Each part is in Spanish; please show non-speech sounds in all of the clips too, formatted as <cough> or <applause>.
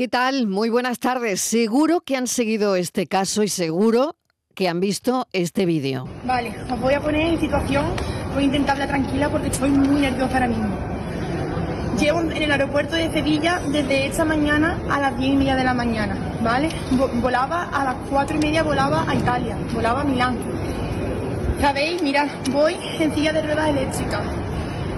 ¿Qué tal? Muy buenas tardes. Seguro que han seguido este caso y seguro que han visto este vídeo. Vale, os voy a poner en situación, voy a intentar hablar tranquila porque estoy muy nerviosa ahora mismo. Llevo en el aeropuerto de Sevilla desde esta mañana a las 10 y media de la mañana, ¿vale? Volaba a las 4 y media, volaba a Italia, volaba a Milán. ¿Sabéis? Mirad, voy en silla de ruedas eléctricas.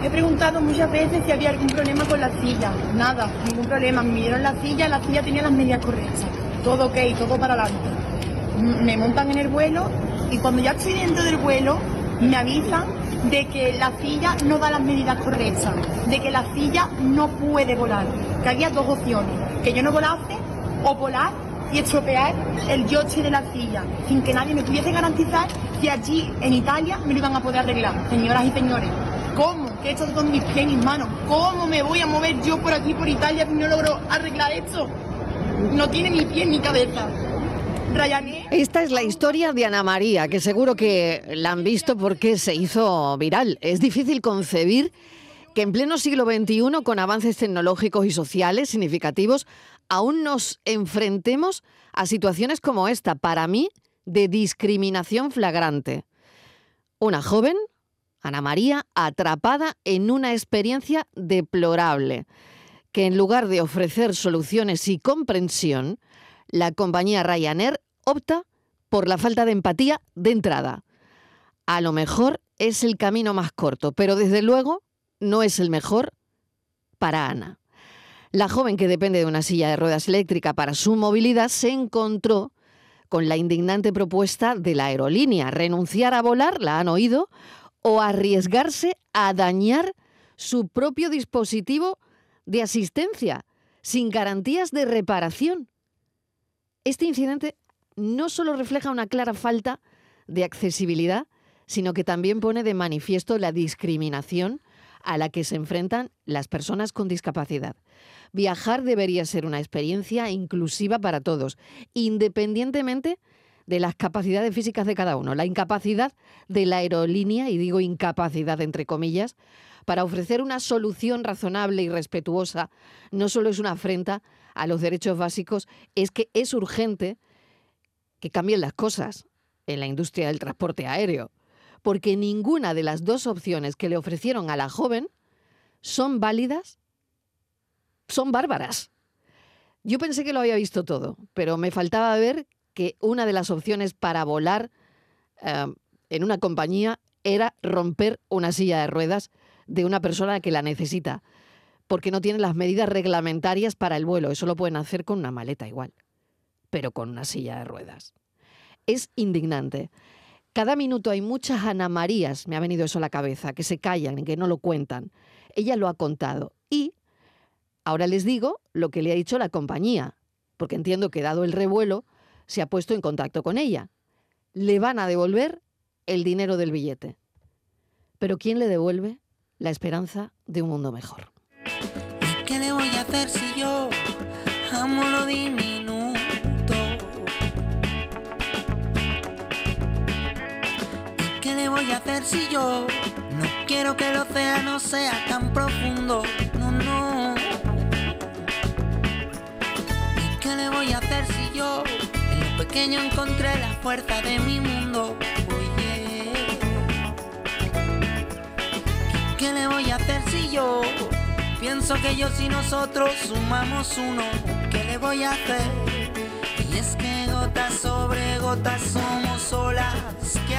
He preguntado muchas veces si había algún problema con la silla. Nada, ningún problema. Me dieron la silla, la silla tenía las medidas correctas. Todo ok, todo para adelante. Me montan en el vuelo y cuando ya estoy dentro del vuelo me avisan de que la silla no da las medidas correctas, de que la silla no puede volar, que había dos opciones, que yo no volase o volar y estropear el yoche de la silla, sin que nadie me pudiese garantizar que allí en Italia me lo iban a poder arreglar, señoras y señores. ¿Cómo? ¿Qué he hecho con mis pies y mis manos? ¿Cómo me voy a mover yo por aquí, por Italia, si no logro arreglar esto? No tiene ni pie ni cabeza. Ryanair. Esta es la historia de Ana María, que seguro que la han visto porque se hizo viral. Es difícil concebir que en pleno siglo XXI, con avances tecnológicos y sociales significativos, aún nos enfrentemos a situaciones como esta, para mí, de discriminación flagrante. Una joven Ana María atrapada en una experiencia deplorable, que en lugar de ofrecer soluciones y comprensión, la compañía Ryanair opta por la falta de empatía de entrada. A lo mejor es el camino más corto, pero desde luego no es el mejor para Ana. La joven que depende de una silla de ruedas eléctrica para su movilidad se encontró con la indignante propuesta de la aerolínea, renunciar a volar, la han oído, o arriesgarse a dañar su propio dispositivo de asistencia sin garantías de reparación. Este incidente no solo refleja una clara falta de accesibilidad, sino que también pone de manifiesto la discriminación a la que se enfrentan las personas con discapacidad. Viajar debería ser una experiencia inclusiva para todos, independientemente de las capacidades físicas de cada uno, la incapacidad de la aerolínea, y digo incapacidad entre comillas, para ofrecer una solución razonable y respetuosa, no solo es una afrenta a los derechos básicos, es que es urgente que cambien las cosas en la industria del transporte aéreo, porque ninguna de las dos opciones que le ofrecieron a la joven son válidas, son bárbaras. Yo pensé que lo había visto todo, pero me faltaba ver que una de las opciones para volar eh, en una compañía era romper una silla de ruedas de una persona que la necesita, porque no tiene las medidas reglamentarias para el vuelo. Eso lo pueden hacer con una maleta igual, pero con una silla de ruedas. Es indignante. Cada minuto hay muchas Ana Marías, me ha venido eso a la cabeza, que se callan que no lo cuentan. Ella lo ha contado. Y ahora les digo lo que le ha dicho la compañía, porque entiendo que dado el revuelo, se ha puesto en contacto con ella. Le van a devolver el dinero del billete. Pero ¿quién le devuelve la esperanza de un mundo mejor? ¿Qué le voy a hacer si yo amo lo le voy a hacer si yo no quiero que el océano sea tan profundo? No, no. ¿Qué le voy a hacer si yo pequeño encontré la fuerza de mi mundo. Oye, ¿qué le voy a hacer si yo pienso que yo y nosotros sumamos uno? ¿Qué le voy a hacer? Y es que gotas sobre gotas somos olas que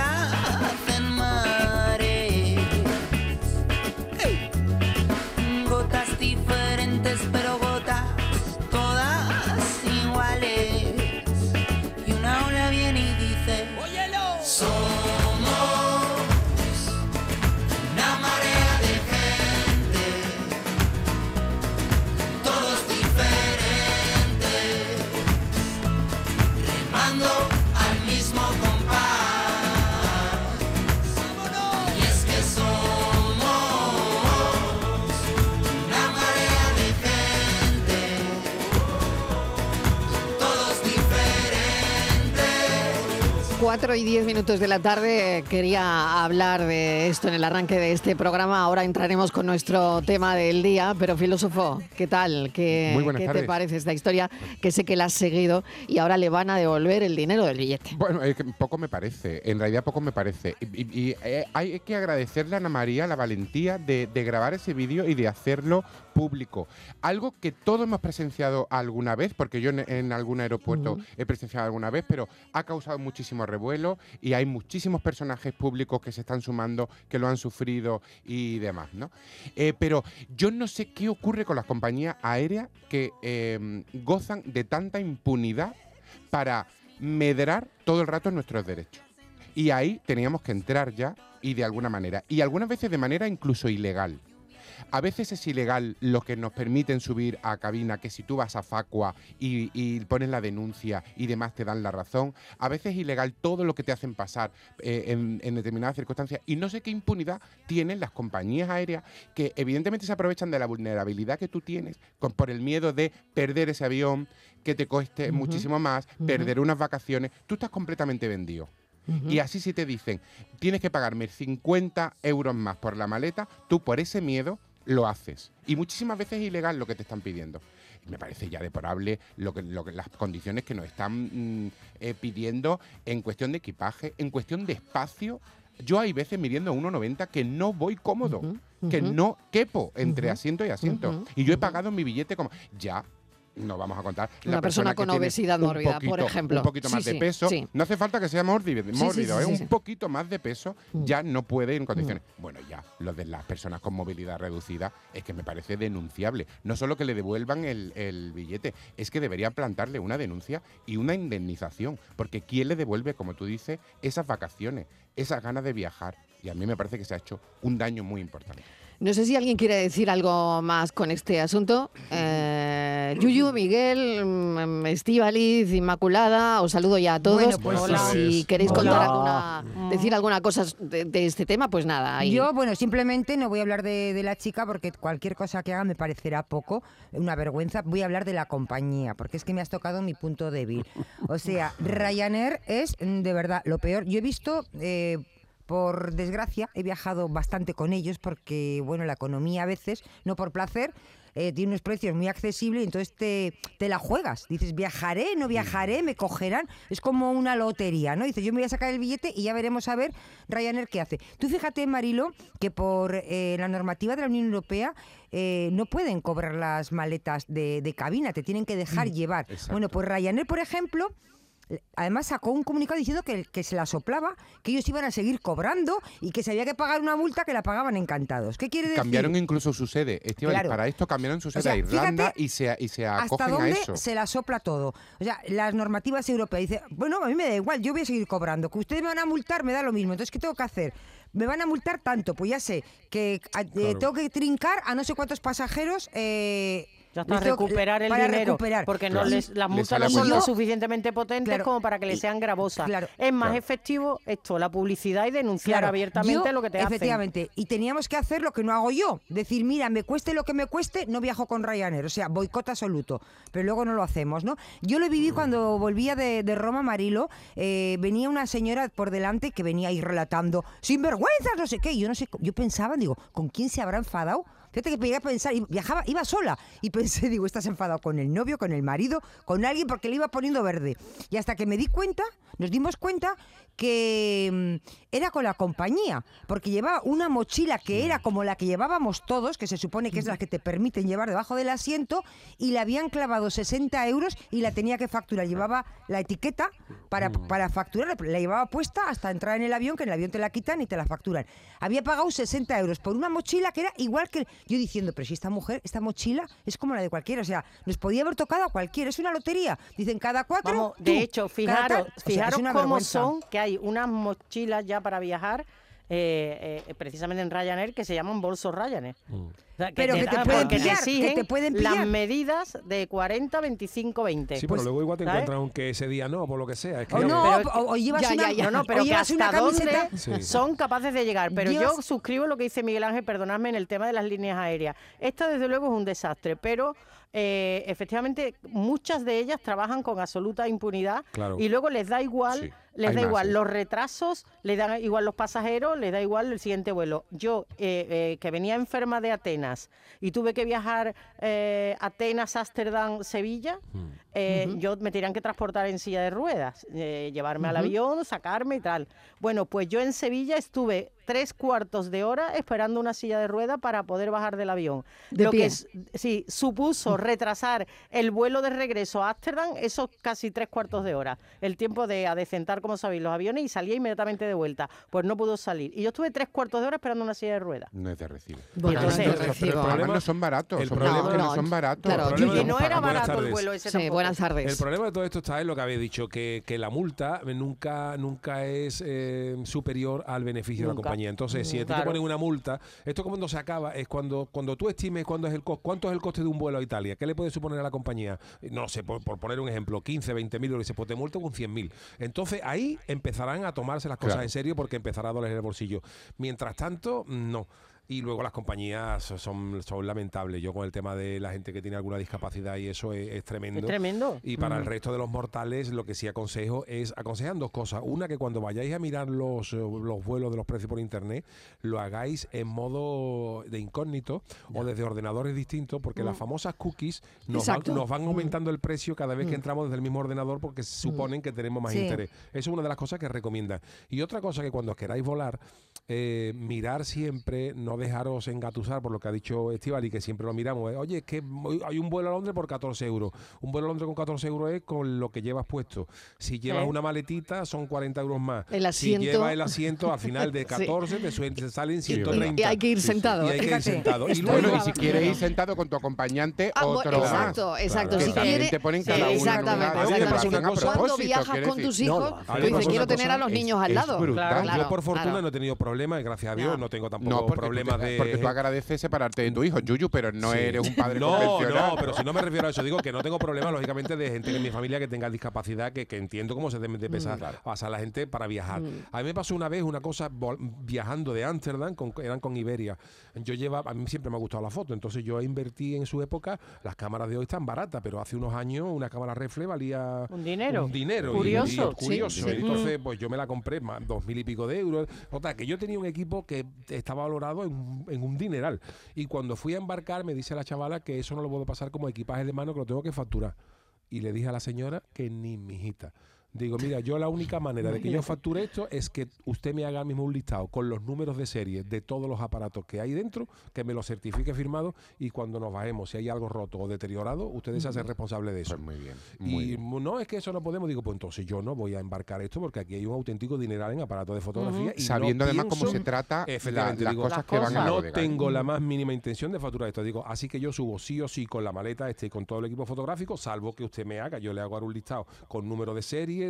4 y 10 minutos de la tarde quería hablar de esto en el arranque de este programa. Ahora entraremos con nuestro tema del día, pero filósofo, ¿qué tal? ¿Qué, ¿qué te parece esta historia? Que sé que la has seguido y ahora le van a devolver el dinero del billete. Bueno, poco me parece, en realidad poco me parece. Y, eh, hay que agradecerle a Ana María la valentía de, grabar ese vídeo y de hacerlo público. Algo que todos hemos presenciado alguna vez, porque yo en, algún aeropuerto he presenciado alguna vez, pero ha causado muchísimo revuelo y hay muchísimos personajes públicos que se están sumando, que lo han sufrido y demás, ¿no? Eh, pero yo no sé qué ocurre con las compañías aéreas que em, gozan de tanta impunidad para medrar todo el rato nuestros derechos. Y ahí teníamos que entrar ya y de alguna manera. Y algunas veces de manera incluso ilegal. A veces es ilegal lo que nos permiten subir a cabina, que si tú vas a Facua y, pones la denuncia y demás te dan la razón. A veces es ilegal todo lo que te hacen pasar eh, en, determinadas circunstancias. Y no sé qué impunidad tienen las compañías aéreas que evidentemente se aprovechan de la vulnerabilidad que tú tienes por el miedo de perder ese avión, que te cueste muchísimo más, perder unas vacaciones. Tú estás completamente vendido. Y así si te dicen, tienes que pagarme 50 euros más por la maleta, tú por ese miedo lo haces. Y muchísimas veces es ilegal lo que te están pidiendo. Me parece ya deplorable lo que, lo que, las condiciones que nos están mm, eh, pidiendo en cuestión de equipaje, en cuestión de espacio. Yo hay veces midiendo 1,90 que no voy cómodo, que no quepo entre asiento y asiento. Y yo he pagado mi billete como... Ya, no vamos a contar. Una persona, con obesidad mórbida, por ejemplo. Un poquito más de peso. No hace falta que sea mórbido, mórbido ¿eh? un poquito más de peso mm. ya no puede en condiciones. Mm. Bueno, ya, lo de las personas con movilidad reducida es que me parece denunciable. No solo que le devuelvan el, el billete, es que deberían plantarle una denuncia y una indemnización. Porque ¿quién le devuelve, como tú dices, esas vacaciones, esas ganas de viajar? Y a mí me parece que se ha hecho un daño muy importante. No sé si alguien quiere decir algo más con este asunto. Eh, Yuyu, Miguel, mm, Estivaliz, Inmaculada, os saludo ya a todos. Pues si queréis contar alguna, decir alguna cosa de, este tema, pues nada. Yo, bueno, simplemente no voy a hablar de, la chica porque cualquier cosa que haga me parecerá poco, una vergüenza. Voy a hablar de la compañía, porque es que me has tocado mi punto débil. O sea, <laughs> Ryanair es mm, de verdad lo peor. Yo he visto... Eh, por desgracia, he viajado bastante con ellos porque, bueno, la economía a veces, no por placer, eh, tiene unos precios muy accesibles y entonces te, te, la juegas. Dices, viajaré, no viajaré, me cogerán. Es como una lotería, ¿no? Dices, yo me voy a sacar el billete y ya veremos a ver Ryanair qué hace. Tú fíjate, Marilo, que por eh, la normativa de la Unión Europea eh, no pueden cobrar las maletas de, de, cabina, te tienen que dejar mm, llevar. Bueno, pues Ryanair, por ejemplo, Además sacó un comunicado diciendo que, que, se la soplaba, que ellos iban a seguir cobrando y que se había que pagar una multa que la pagaban encantados. ¿Qué quiere decir? Cambiaron incluso su sede. Para esto cambiaron su sede a Irlanda y se, y se acogen hasta dónde a eso. se la sopla todo. O sea, las normativas europeas dicen, bueno, a mí me da igual, yo voy a seguir cobrando. Que ustedes me van a multar, me da lo mismo. Entonces, ¿qué tengo que hacer? me van a multar tanto, pues ya sé que eh, tengo que trincar a no sé cuántos pasajeros eh, ya está, recuperar el dinero. Porque no les, las multas no son lo suficientemente potentes como para que le sean gravosas. es más efectivo esto, la publicidad y denunciar abiertamente lo que te hacen. Efectivamente. Y teníamos que hacer lo que no hago yo. Decir, mira, me cueste lo que me cueste, no viajo con Ryanair. O sea, boicot absoluto. Pero luego no lo hacemos, ¿no? Yo lo viví cuando volvía de, Roma, Marilo. Eh, venía una señora por delante que venía ahí relatando, sin vergüenzas, no sé qué. Yo no sé, yo pensaba, digo, ¿con quién se habrá enfadado? Fíjate que llegué a pensar, viajaba, iba sola, y pensé, <laughs> digo, estás enfadado con el novio, con el marido, con alguien, porque le iba poniendo verde. Y hasta que me di cuenta, nos dimos cuenta que mm, era con la compañía, porque llevaba una mochila que era como la que llevábamos todos, que se supone que es la que te permiten llevar debajo del asiento, y le habían clavado 60 euros y la tenía que facturar. Llevaba la etiqueta para, para facturar, la llevaba puesta hasta entrar en el avión, que en el avión te la quitan y te la facturan. Había pagado 60 euros por una mochila que era igual que... Yo diciendo, pero si esta mujer, esta mochila es como la de cualquiera, o sea, nos podía haber tocado a cualquiera, es una lotería. Dicen cada cuatro... de hecho, fijaros, fijaros cómo son, que hay unas mochilas ya para viajar eh, eh, precisamente en Ryanair que se llaman bolsos Ryanair. Mm. pero que te, pueden pillar, que te pueden pillar. Las medidas de 40, 25, 20. Sí, pero luego igual te encuentran aunque ese día no, por lo que sea. o no, o, llevas una, no, no, pero que hasta dónde son capaces de llegar. Pero yo suscribo lo que dice Miguel Ángel, perdonadme, en el tema de las líneas aéreas. Esta desde luego es un desastre, pero eh, efectivamente muchas de ellas trabajan con absoluta impunidad y luego les da igual les da igual los retrasos, les da igual los pasajeros, les da igual el siguiente vuelo. Yo, eh, eh, que venía enferma de Atenas y tuve que viajar eh, Atenas, Ámsterdam, Sevilla, hmm. yo me tenían que transportar en silla de ruedas, llevarme al avión, sacarme y tal. Bueno, pues yo en Sevilla estuve tres cuartos de hora esperando una silla de ruedas para poder bajar del avión. Lo que sí, supuso retrasar el vuelo de regreso a Ámsterdam, esos casi tres cuartos de hora. El tiempo de adecentar como sabéis, los aviones y salía inmediatamente de vuelta. Pues no pudo salir. Y yo estuve tres cuartos de hora esperando una silla de ruedas. No es de recibo. Bueno, entonces, no, es el problema no son baratos. El problema que no, son baratos. y no era barato el vuelo ese sí, buenas tardes. El problema de todo esto está en lo que habéis dicho, que, que la multa nunca, nunca es eh, superior al beneficio de la compañía. Entonces, si te ponen una multa, esto cuando se acaba es cuando, cuando tú estimes cuándo es el cuánto es el coste de un vuelo a Italia. ¿Qué le puede suponer a la compañía? No sé, por, poner un ejemplo, 15, 20 mil euros, se pues te multa con 100 mil. Entonces, ahí empezarán a tomarse las cosas en serio porque empezará a doler el bolsillo. Mientras tanto, no. Y luego las compañías son, son lamentables. Yo con el tema de la gente que tiene alguna discapacidad y eso es, tremendo. Es tremendo. Y para el resto de los mortales lo que sí aconsejo es, aconsejan dos cosas. Una, que cuando vayáis a mirar los, los vuelos de los precios por internet, lo hagáis en modo de incógnito o desde ordenadores distintos, porque las mm. famosas cookies nos van, nos van, aumentando el precio cada vez que mm. entramos desde el mismo ordenador porque mm. suponen que tenemos más interés. Eso es una de las cosas que recomiendan. Y otra cosa que cuando queráis volar, eh, mirar siempre, no dejaros engatusar por lo que ha dicho Estival y que siempre lo miramos. ¿eh? Oye, es que hay un vuelo a Londres por 14 euros. Un vuelo a Londres con 14 euros es con lo que llevas puesto. Si llevas una maletita, son 40 euros más. El asiento. Si llevas el asiento, al final de <laughs> 14 te, salen 130. Y hay que ir sentado. Y hay que ir sentado. Y, bueno, y si quieres ir sentado con tu acompañante, ah, otro exacto, Exacto, Si quieres, te ponen cada uno Exactamente. Cuando viajas con tus hijos, tú dices, quiero tener a los niños al lado. Yo, por fortuna, no he tenido problemas, gracias a Dios, no tengo tampoco problemas de... Porque tú agradeces separarte de tu hijo, Yuyu, pero no eres un padre No, no, pero si no me refiero a eso, digo que no tengo problemas, lógicamente, de gente en mi familia que tenga discapacidad, que, entiendo cómo se debe de pesar, mm. pasar la gente para viajar. Mm. A mí me pasó una vez una cosa viajando de Ámsterdam, eran con Iberia. Yo llevaba, a mí siempre me ha gustado la foto, entonces yo invertí en su época, las cámaras de hoy están baratas, pero hace unos años una cámara refle valía... Un dinero. Un dinero. Curioso. curioso. Entonces, pues yo me la compré, más, dos mil y pico de euros. O sea, que yo tenía un equipo que estaba valorado en, en un dineral. Y cuando fui a embarcar, me dice la chavala que eso no lo puedo pasar como equipaje de mano, que lo tengo que facturar. Y le dije a la señora que ni mi hijita. Digo, mira, yo la única manera de que yo facture esto es que usted me haga mismo un listado con los números de serie de todos los aparatos que hay dentro, que me lo certifique firmado y cuando nos bajemos, si hay algo roto o deteriorado, ustedes se hacen responsables de eso. Pues muy bien. y no es que eso no podemos, digo, pues entonces yo no voy a embarcar esto porque aquí hay un auténtico dineral en aparatos de fotografía. y Sabiendo además cómo se trata las cosas que van a No tengo la más mínima intención de facturar esto. Digo, así que yo subo sí o sí con la maleta este y con todo el equipo fotográfico, salvo que usted me haga, yo le hago un listado con número de serie,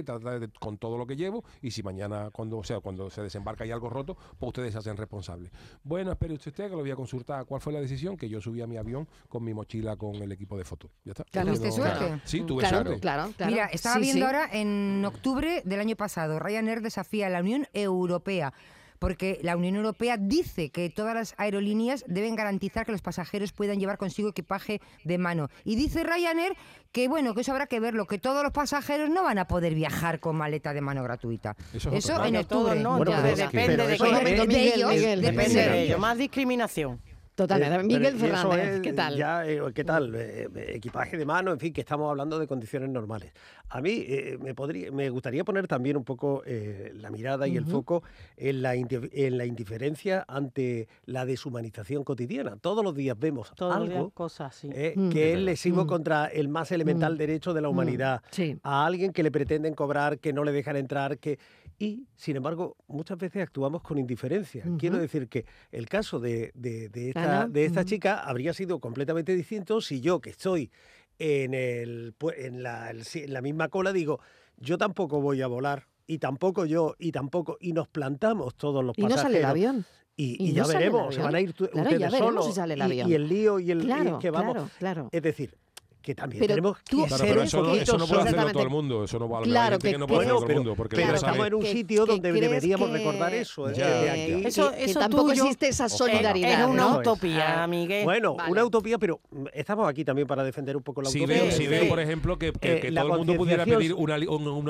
con todo lo que llevo y si mañana cuando o sea cuando se desembarca hay algo roto pues ustedes se hacen responsables. Bueno espere usted que lo voy a consultar. Cuál fue la decisión que yo subí a mi avión con mi mochila con el equipo de fotos. Ya está. ¿Tuviste suerte? sí tuve claro, suerte. claro, mira estaba viendo ahora en octubre del año pasado Ryanair desafía a la Unión Europea porque la Unión Europea dice que todas las aerolíneas deben garantizar que los pasajeros puedan llevar consigo equipaje de mano. Y dice Ryanair que bueno, que eso habrá que verlo, que todos los pasajeros no van a poder viajar con maleta de mano gratuita. Eso, en octubre. no, depende de, ellos, depende de ellos. Más discriminación. Totalmente. Miguel Fernández, ¿qué tal? Eh, ¿Qué tal? Eh, eh, equipaje de mano, en fin, que estamos hablando de condiciones normales. A mí me, podría, me gustaría poner también un poco la mirada y el foco en la, en la indiferencia ante la deshumanización cotidiana. Todos los días vemos algo cosas, mm. que es lesivo mm. contra el más elemental mm. derecho de la humanidad. A alguien que le pretenden cobrar, que no le dejan entrar, que y, sin embargo, muchas veces actuamos con indiferencia. Quiero decir que el caso de, de, esta, de esta chica habría sido completamente distinto si yo, que estoy en, el, en, la, en la misma cola, digo, yo tampoco voy a volar y tampoco yo, y tampoco, y nos plantamos todos los pasajeros. Y no sale el avión. Y, ya veremos, se van a ir claro, ustedes solos. Si el. Y, el lío y el, claro, que vamos. Claro, claro. Es decir, que también tenemos que ser pero eso, no, eso no puede hacerlo todo el mundo, eso no va claro, que, que no puede hacerlo todo el mundo, porque pero estamos en un sitio donde deberíamos recordar eso. ¿eh? Eso, eso tampoco existe esa solidaridad. Es una utopía, Miguel. Bueno, una utopía, pero estamos aquí también para defender un poco la utopía. Si veo, por ejemplo, que, eh, todo el mundo pudiera pedir una,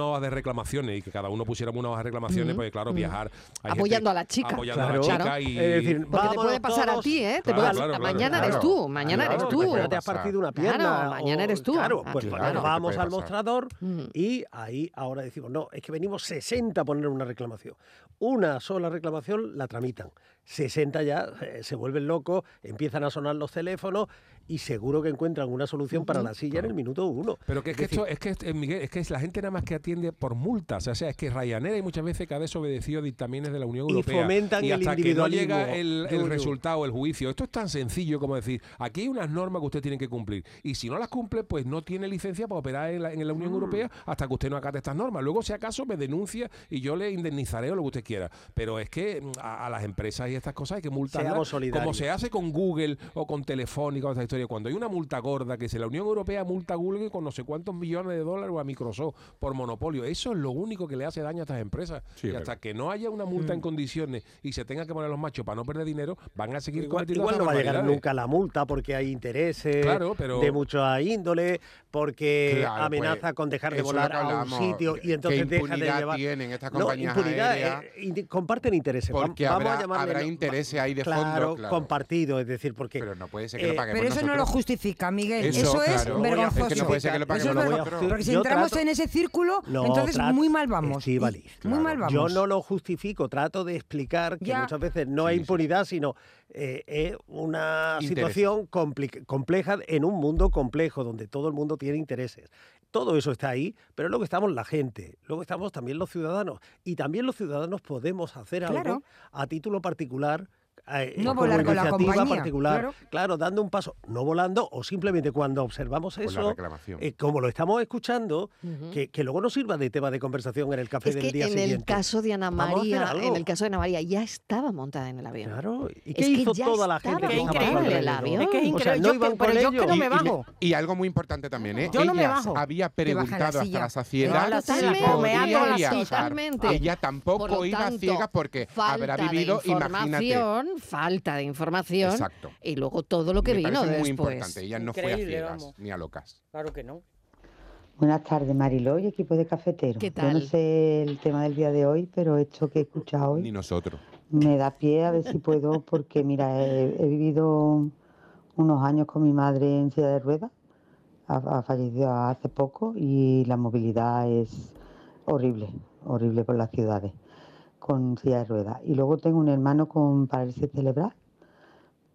hoja de reclamaciones y que cada uno pusiéramos una hoja de reclamaciones, pues claro, viajar. Apoyando a la chica. Apoyando a la chica y. Es decir, porque te puede pasar a ti, ¿eh? Mañana eres tú, mañana eres tú. Te has partido una pierna. Mañana eres tú. Claro, pues vamos al mostrador y ahí ahora decimos, no, es que venimos 60 a poner una reclamación. Una sola reclamación la tramitan. 60 ya eh, se vuelven locos, empiezan a sonar los teléfonos y seguro que encuentran una solución para la silla en el minuto uno. Pero que es, que esto, es que eh, Miguel, es que es la gente nada más que atiende por multas, o sea, es que Ryanair hay muchas veces que ha desobedecido dictámenes de la Unión Europea y fomentan hasta el que no llega el, el resultado, el juicio. Esto es tan sencillo como decir, aquí hay unas normas que usted tiene que cumplir y si no las cumple, pues no tiene licencia para operar en la, en la Unión mm. Europea hasta que usted no acate estas normas. Luego, si acaso, me denuncia y yo le indemnizaré o lo que usted quiera. Pero es que mm, a, las empresas y estas cosas hay que multarlas como se hace con Google o con Telefónica o esta historia. Cuando hay una multa gorda, que si la Unión Europea multa a Google con no sé cuántos millones de dólares o a Microsoft por monopolio, eso es lo único que le hace daño a estas empresas. y hasta que no haya una multa en mm. condiciones y se tenga que poner los machos para no perder dinero, van a seguir igual, igual no va a llegar nunca la multa porque hay intereses de mucha índole, porque amenaza pues, con dejar de volar a un sitio y entonces dejan de llevar. tienen estas compañías aéreas? Eh, comparten intereses. Porque Vamos habrá, a llamarle, habrá intereses ahí de fondo. Claro, compartido, es decir, porque. Pero no puede ser que lo eh, paguemos Pero eso no lo justifica, Miguel. Eso, es vergonzoso. Es que no puede ser que lo paguemos nosotros. Porque si entramos en ese círculo, entonces muy mal vamos. Sí, vale. Muy mal vamos. Yo no lo justifico, trato de explicar que muchas veces no hay impunidad, sino eh, es una situación compleja en un mundo complejo donde todo el mundo tiene intereses. Todo eso está ahí, pero luego estamos la gente, luego estamos también los ciudadanos. Y también los ciudadanos podemos hacer algo a título particular eh, no volar con la compañía, particular. Claro. dando un paso, no volando o simplemente cuando observamos eso, eh, como lo estamos escuchando, que, que, luego nos sirva de tema de conversación en el café del día siguiente. En el caso de Ana María, en el caso de Ana María ya estaba montada en el avión. Claro, ¿y qué hizo toda la gente que increíble el avión? Es que es increíble, yo, pero yo que no me bajo. Y, algo muy importante también, ¿eh? Yo no me bajo. había preguntado hasta la saciedad si podía viajar. Ella tampoco iba ciega porque habrá vivido, imagínate. Falta de información. Exacto. Y luego todo lo que vino después. muy importante. Ella no fue a ciegas ni a locas. Claro que no. Buenas tardes, Mariló y equipo de cafetero. ¿Qué tal? Yo no sé el tema del día de hoy, pero esto que he escuchado hoy. Ni nosotros. Me da pie a ver si puedo, <laughs> porque mira, he, vivido unos años con mi madre en silla de ruedas. Ha, ha, fallecido hace poco y la movilidad es horrible, horrible por las ciudades con silla de ruedas. Y luego tengo un hermano con parálisis cerebral,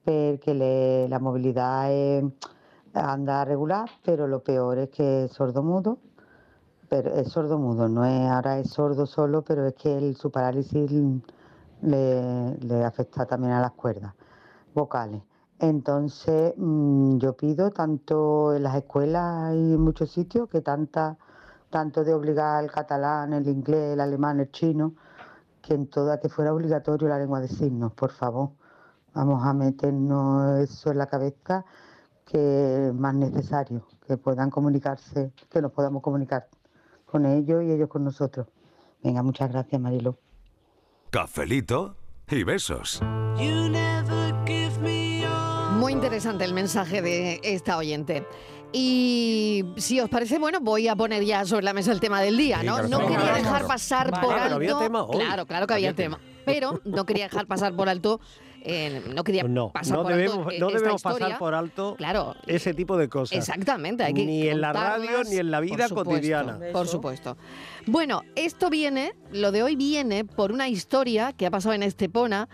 porque le, la movilidad anda regular, pero lo peor es que es sordo-mudo. Pero es sordo-mudo, no es ahora es sordo solo, pero es que su parálisis le, afecta también a las cuerdas vocales. Entonces, mm, yo pido tanto en las escuelas y en muchos sitios que tanta, tanto de obligar el catalán, el inglés, el alemán, el chino, que en toda que fuera obligatorio la lengua de signos, por favor. Vamos a meternos eso en la cabeza que es más necesario, que puedan comunicarse, que nos podamos comunicar con ellos y ellos con nosotros. Venga, muchas gracias, Marilo. Cafelito y besos. Muy interesante el mensaje de esta oyente. Y si os parece, bueno, voy a poner ya sobre la mesa el tema del día, ¿no? no quería dejar pasar por alto. Claro, claro que había, tema. Pero no quería dejar pasar por alto eh, no quería pasar por debemos, alto no debemos pasar por alto claro, ese tipo de cosas. Exactamente. Hay que ni en la radio ni en la vida cotidiana. Por supuesto. Bueno, esto viene, lo de hoy viene por una historia que ha pasado en Estepona.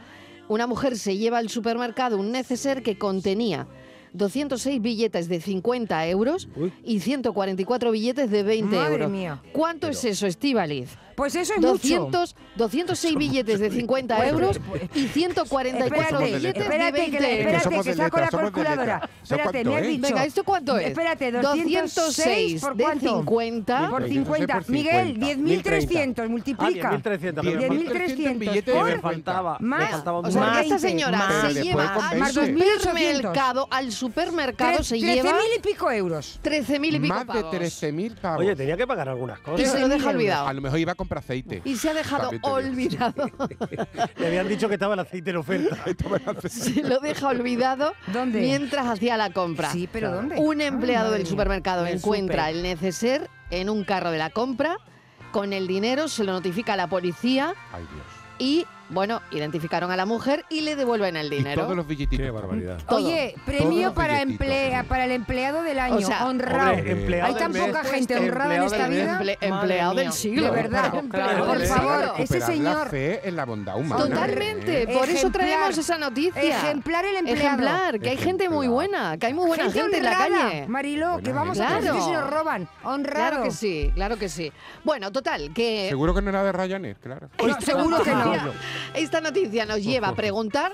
Una mujer se lleva al supermercado un neceser que contenía 206 billetes de 50 euros y 144 billetes de 20 euros. ¿Cuánto es eso, Estivaliz? Pues eso es 200, 206 billetes de 50 euros y 144 Espérate, billetes espérate, de que, 20 le- euros. espérate, que saco la calculadora. letra. ¿Eso Espérate, me has dicho. Venga, ¿esto cuánto es? Espérate, 206 por de cuánto? 50. Por 206 50. por Miguel, 50. 10.300, multiplica. Ah, 10.300, pero 10.300 billetes por- de me faltaba, me Más, faltaba O sea, que esta 20, señora más. se lleva al 20. supermercado, al supermercado se lleva 13.000 y pico euros. 13.000 y pico Más de pavos. 13.000 pavos. Oye, tenía que pagar algunas Y cosas. se lo deja 13.000 olvidado. a lo mejor iba a comprar aceite. Y se ha dejado olvidado. <laughs> Le habían dicho que estaba el aceite en oferta. <laughs> se lo deja olvidado ¿Dónde? mientras hacía la compra. Sí, pero ¿dónde? Un empleado Ay, del supermercado Del encuentra el neceser en un carro de la compra. Con el dinero se lo notifica a la policía Ay, Dios. y, bueno, identificaron a la mujer y le devuelven el Y dinero. todos los billetitos. Qué barbaridad. Oye, premio para, billetitos. emplea, para el empleado del año, O sea, honrado. Hombre, empleado Hay tan del mes, poca gente honrada en esta del vida. Emple- Madre empleado del siglo. De verdad. Claro, claro, por favor, ese señor. la fe en la bondad humana. Totalmente, ¿eh? por eso traemos esa noticia. Ejemplar el empleado. Ejemplar, que hay gente muy buena, que hay muy buena gente, en la calle. Mariló, que vamos gente. a ver Claro. si nos roban. Honrado. Claro que sí, claro que sí. Bueno, total, que Seguro que no era de Ryanair, claro. Seguro que no. Esta noticia nos lleva a <laughs> preguntar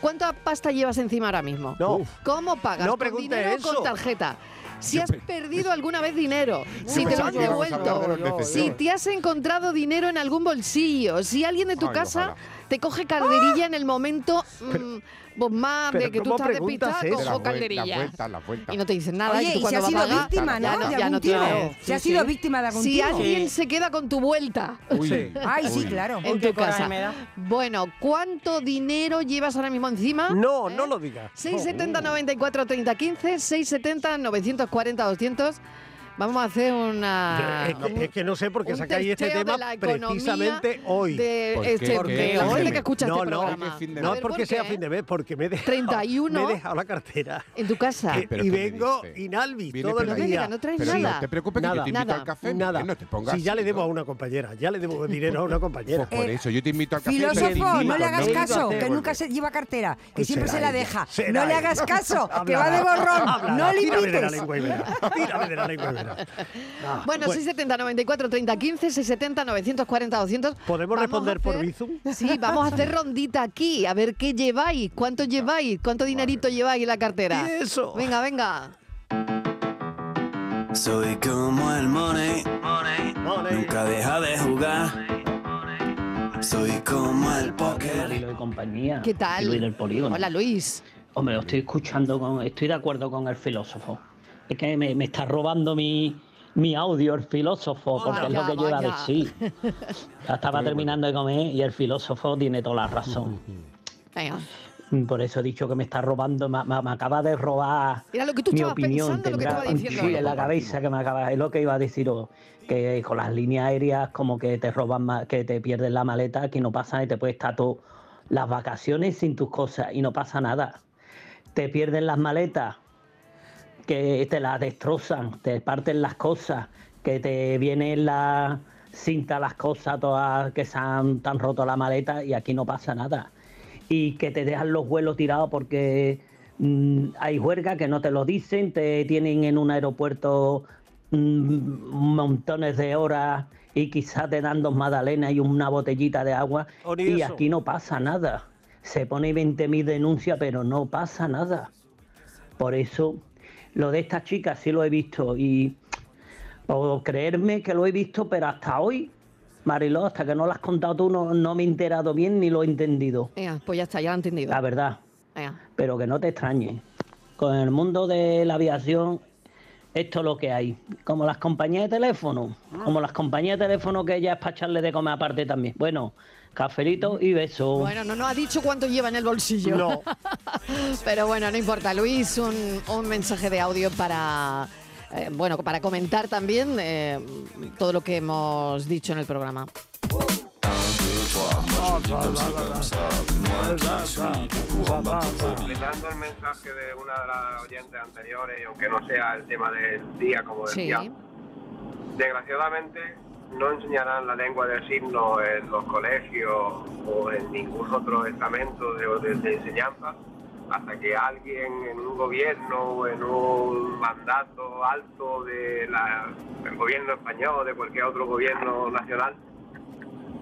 cuánta pasta llevas encima ahora mismo. No. ¿Cómo pagas? No ¿Con dinero o con tarjeta? Si has perdido alguna vez dinero, si te lo de devuelto, si te has encontrado dinero en algún bolsillo, si alguien de tu casa ojalá. Te coge calderilla en el momento mm, pues más pero de que tú ¿cómo estás despistado, cojo vuelta, calderilla. La vuelta, la vuelta. Y no te dicen nada. Oye, y tú y si has sido pagar, víctima, ya ¿no? ya algún no tienes. Si has Sí, sido víctima de algún Si alguien Sí. se queda con tu vuelta Uy, Sí. Ay, sí, claro. en tu casa. Bueno, ¿cuánto dinero llevas ahora mismo encima? No, ¿Eh? no lo digas. 670 94 30 15, 670 940 200. Vamos a hacer una. Es que, es que no sé por qué sacáis este tema precisamente hoy. De este, ¿Por de qué? la Hoy. gente que escucha no, este no, programa. fin de no A es porque ¿por sea fin de mes, porque me he dejado, 31. me he dejado la cartera. En tu casa. Que- ¿Pero y vengo Viene todo el No día. no traes Pero nada. no te preocupes que Nada. yo te invito Nada. al café. Nada. Miguel, No te pongas si ya le debo a ¿no? una compañera, ya le debo dinero a una compañera. Pues por Eh, eso, yo te invito al café. Filósofo, no le hagas no caso, que nunca se lleva cartera, que Pues siempre se la deja. No le hagas caso, <laughs> que va de borrón. No Tírame de la limites. lengua y verás. Tírame de la lengua Bueno, 670 94 30 15, 670 940 200. ¿Podemos Vamos responder por hacer- Bizum? Sí, vamos a hacer <laughs> rondita aquí, a ver qué lleváis, cuánto lleváis, cuánto dinerito lleváis en la cartera. ¿Y eso? Venga, venga. Soy como el money, nunca deja de jugar. Soy como el póker. Y compañía. ¿Qué tal? Luis del Polígono. Hola, Luis. Hombre, lo estoy escuchando, con, estoy de acuerdo con el filósofo. Es que me, me está robando mi, mi audio el filósofo, porque es lo que lleva de vaya. sí. Ya estaba terminando de comer y el filósofo tiene toda la razón. Venga. Por eso he dicho que me está robando, me, me- me acaba de robar Era lo que tú mi estabas opinión. pensando, lo que tendrá estaba un diciendo. chip en la cabeza que me acaba, es lo que iba a decir, o que con las líneas aéreas como que te roban, que te pierdes la maleta, que no pasa y te puedes estar todo las vacaciones sin tus cosas y no pasa nada. Te pierden las maletas, que te las destrozan, te parten las cosas, que te vienen la cinta las cosas todas que se han, te han roto la maleta y aquí no pasa nada. Y que te dejan los vuelos tirados porque mm, hay huelga que no te lo dicen, te tienen en un aeropuerto mm, montones de horas y quizás te dan dos magdalenas y una botellita de agua y aquí no pasa nada. Se pone 20.000 denuncias, pero no pasa nada. Por eso, lo de esta chica sí lo he visto y por creerme que lo he visto, pero hasta hoy, Mariló, hasta que no lo has contado tú, no, no me he enterado bien ni lo he entendido. Venga, pues ya está, ya lo he entendido. La verdad. Pero que no te extrañes. Con el mundo de la aviación, esto es lo que hay. Como las compañías de teléfono. Como las compañías de teléfono que ya es para echarle de comer aparte también. Bueno, cafelito y beso. Bueno, no nos ha dicho cuánto lleva en el bolsillo. No. <laughs> Pero bueno, no importa. Luis, un, un mensaje de audio para, eh, bueno, para comentar también eh, todo lo que hemos dicho en el programa. Completando el mensaje de una de las oyentes anteriores, aunque no sea el tema del día, como Sí. decía, desgraciadamente no enseñarán la lengua del signo en los colegios o en ningún otro estamento de, de- de enseñanza hasta que alguien en un gobierno o en un mandato alto de del gobierno español o de cualquier otro gobierno nacional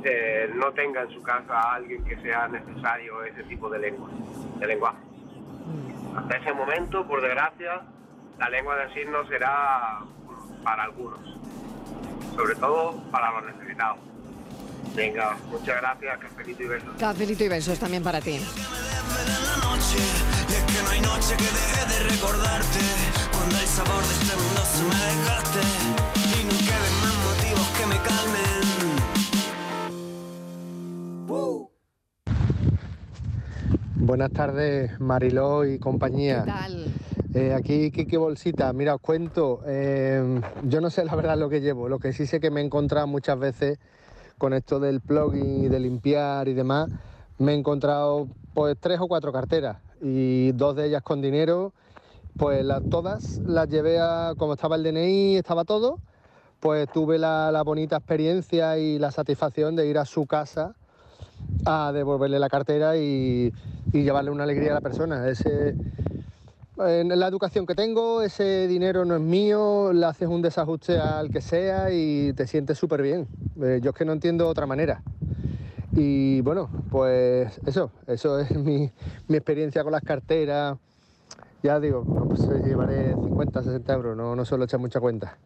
eh, no tenga en su casa a alguien que sea necesario ese tipo de lengua, de. Hasta ese momento, por desgracia, la lengua de signos será para algunos, sobre todo para los necesitados. Venga, muchas gracias, cafelito y besos. Cafelito y besos también para ti. Y es que no hay noche que deje de recordarte Cuando el sabor de este mundo se me desgaste Y no queden más motivos que me calmen Uh. Buenas tardes, Mariló y compañía. ¿Qué tal? Eh, aquí Kiki Bolsita, mira, os cuento, eh, yo no sé la verdad lo que llevo, lo que sí sé que me he encontrado muchas veces con esto del plugin y de limpiar y demás, me he encontrado pues tres o cuatro carteras y dos de ellas con dinero, pues las, todas las llevé a, como estaba el DNI, estaba todo, pues tuve la, bonita experiencia y la satisfacción de ir a su casa a devolverle la cartera y, llevarle una alegría a la persona. En la educación que tengo, ese dinero no es mío, le haces un desajuste al que sea y te sientes súper bien. Eh, yo es que no entiendo otra manera. Y bueno, pues eso, eso es mi, mi experiencia con las carteras. Ya digo, pues eh, llevaré 50, 60 euros, no, no suelo echar mucha cuenta.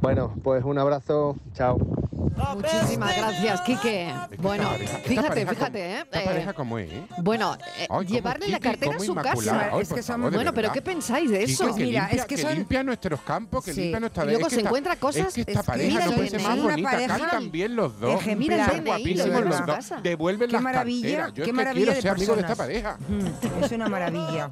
Bueno, pues un abrazo, chao. Muchísimas gracias, Quique. Bueno, pareja- fíjate, pareja- fíjate, ¿eh? Esta Eh, pareja cómo es, ¿eh? Bueno, eh, Ay, llevarle la cartera a su inmaculada. casa. Ay, Es por que son- favor, de bueno, pero verdad. ¿qué pensáis de eso? que Mira, limpia, es que son- limpia nuestros campos, que Sí. limpia nuestra Y luego es que se esta- encuentra cosas- Es que esta es que pareja mira no puede ser más bonita, pareja cantan bien los dos. ejemplar. Mira el son DNI, guapísimos los dos. Devuelven Qué las maravilla, carteras. Yo qué que maravilla quiero de ser amigo de esta personas. pareja. Mm, Es una maravilla.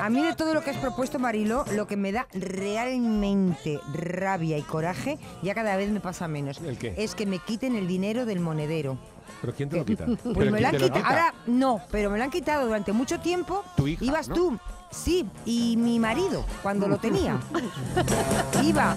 A mí de todo lo que has propuesto, Marilo, lo que me da realmente rabia y coraje, ya cada vez me pasa menos. ¿El qué? Es que me quiten el dinero del monedero. ¿Pero quién te lo quita? <laughs> Pues ¿Pero me lo han quitado. quita? Ahora no, pero me lo han quitado durante mucho tiempo. Tu hija, Ibas ¿no? tú. Sí, y mi marido, cuando lo tenía. <laughs> Iba.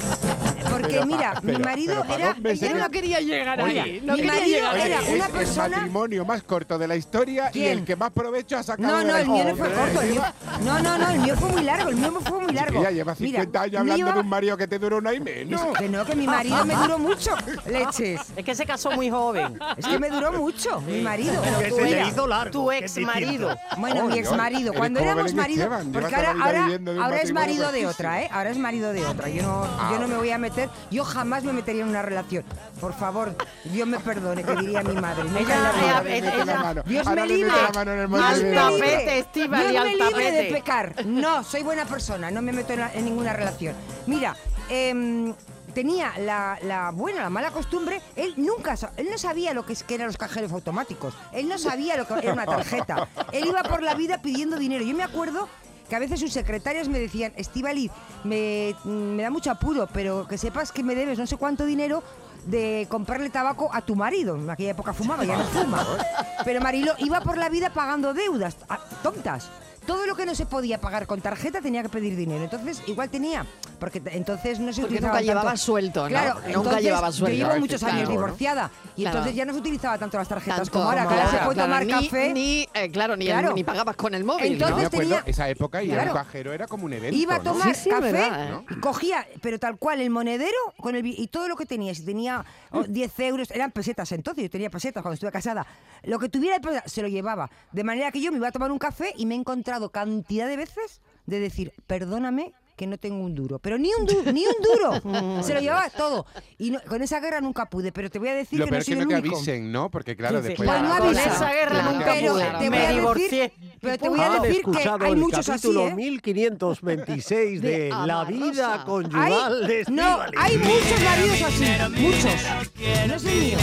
Porque Pero, mira, mi marido pero, era. de- no quería llegar Oye, ahí. No mi marido llegar era ahí. una es persona- el matrimonio más corto de la historia y el que más provecho ha sacado No, de no, la el mío no fue corto. El mío, no, no, no, el mío fue muy largo. El mío fue muy largo. Ya lleva 50 Mira, años hablando de un marido que te duró un año y menos. Que no, que mi marido me duró mucho. <laughs> Leches. Es que se casó muy joven. Es que me duró mucho, mi marido. Que tu se le ex- hizo largo. Tu qué ex distinto. marido. Bueno, mi ex marido. Cuando éramos Belén Porque ahora, es marido de otra, ¿eh? Ahora es marido de otra. Yo no, Ah, yo no me voy a meter. Yo jamás me metería en una relación. Por favor, Dios me perdone, que diría mi madre. Ella- ella- la mano. Dios Ahora me libre. la Dios me libre. Dios me libre de pecar. No, soy buena persona, no me meto en, la- en ninguna relación. Mira, em, tenía la, la buena, la mala costumbre, él nunca, él no sabía lo que, es, que eran los cajeros automáticos, él no sabía lo que era una tarjeta, él iba por la vida pidiendo dinero. Yo me acuerdo que a veces sus secretarias me decían, Estivaliz, me, me da mucho apuro, pero que sepas que me debes no sé cuánto dinero de comprarle tabaco a tu marido. En aquella época fumaba, ya no fuma. <laughs> Pero Marilo iba por la vida pagando deudas, tontas. Todo lo que no se podía pagar con tarjeta tenía que pedir dinero. Entonces, igual tenía, porque entonces no se Porque utilizaba nunca tanto- llevaba suelto, ¿no? Claro, Nunca entonces, llevaba sueldo. Yo llevo muchos Claro. años divorciada y Claro. entonces ya no se utilizaba tanto las tarjetas Tanto como ahora, ahora se puede claro, tomar ni- café. Ni, eh, claro, ni, Claro. ni pagabas con el móvil, Entonces ¿no? me acuerdo tenía- esa época y Claro. el cajero era como un evento. Iba a ¿no? tomar Sí, sí, es café, verdad, ¿eh? y cogía, pero tal cual, el monedero con el, y todo lo que tenía. Si tenía oh, 10 euros, eran pesetas entonces, yo tenía pesetas cuando estuve casada. Lo que tuviera de pesetas, se lo llevaba. De manera que yo me iba a tomar un café y me he encontrado cantidad de veces de decir, perdóname que no tengo un duro. Pero ni un duro, ni un duro. <laughs> se lo llevaba todo. Y no- con esa guerra nunca pude, pero te voy a decir Lo que no peor es que sido no el te único. avisen, ¿no? Porque claro, Sí, después... Pues no Con avisa. esa guerra Claro, nunca pero pude. te voy Me a decir, divorcié. Pero te voy a decir que escuchado hay el muchos así, capítulo ¿eh? 1526 de, De La vida Rosa. conyugal Hay, de no, hay muchos maridos así, muchos. No es el mío.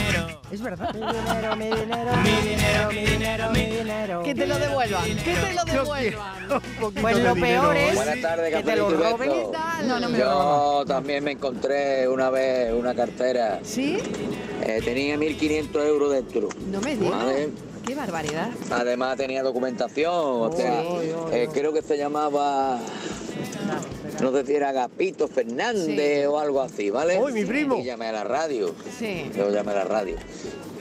Es verdad. Mi dinero, mi dinero, mi dinero, mi dinero, mi dinero. Que te lo devuelvan, que te lo devuelvan. Pues lo peor es tardes, que te lo roben. No, no me lo roban. Yo también me encontré una vez una cartera. ¿Sí? Eh, tenía 1.500 euros dentro. No me digas. Qué barbaridad. Además tenía documentación. O sea, eh, creo que se llamaba... No sé si era Agapito Fernández Sí. o algo así, ¿vale? ¡Uy, mi primo! Y llamé a la radio. Sí. Yo llamé a la radio.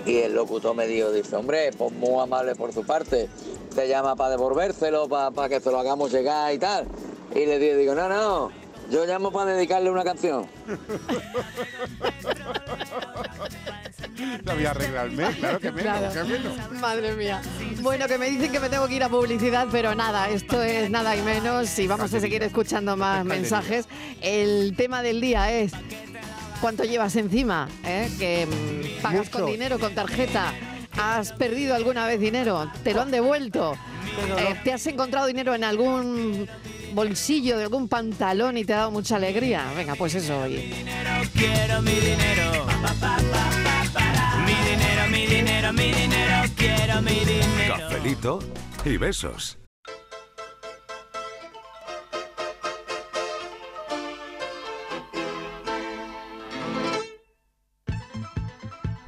Y el locutor me dijo, dice, hombre, pues muy amable por su parte. Te llama para devolvérselo, para que se lo hagamos llegar y tal. Y le digo, digo, no, no, yo llamo para dedicarle una canción. <laughs> También voy a arreglarme. Claro que menos, Claro. que menos. Madre mía. Bueno, que me dicen que me tengo que ir a publicidad, pero nada, esto es nada y menos y vamos a seguir escuchando más mensajes. El tema del día es cuánto llevas encima, ¿eh? que mm, pagas con dinero, con tarjeta. ¿Has perdido alguna vez dinero? ¿Te lo han devuelto? Eh, ¿Te has encontrado dinero en algún bolsillo de algún pantalón y te ha dado mucha alegría? Venga, pues eso hoy. Quiero mi dinero. Mi dinero, mi dinero, mi dinero. Quiero mi dinero. Cafelito y besos.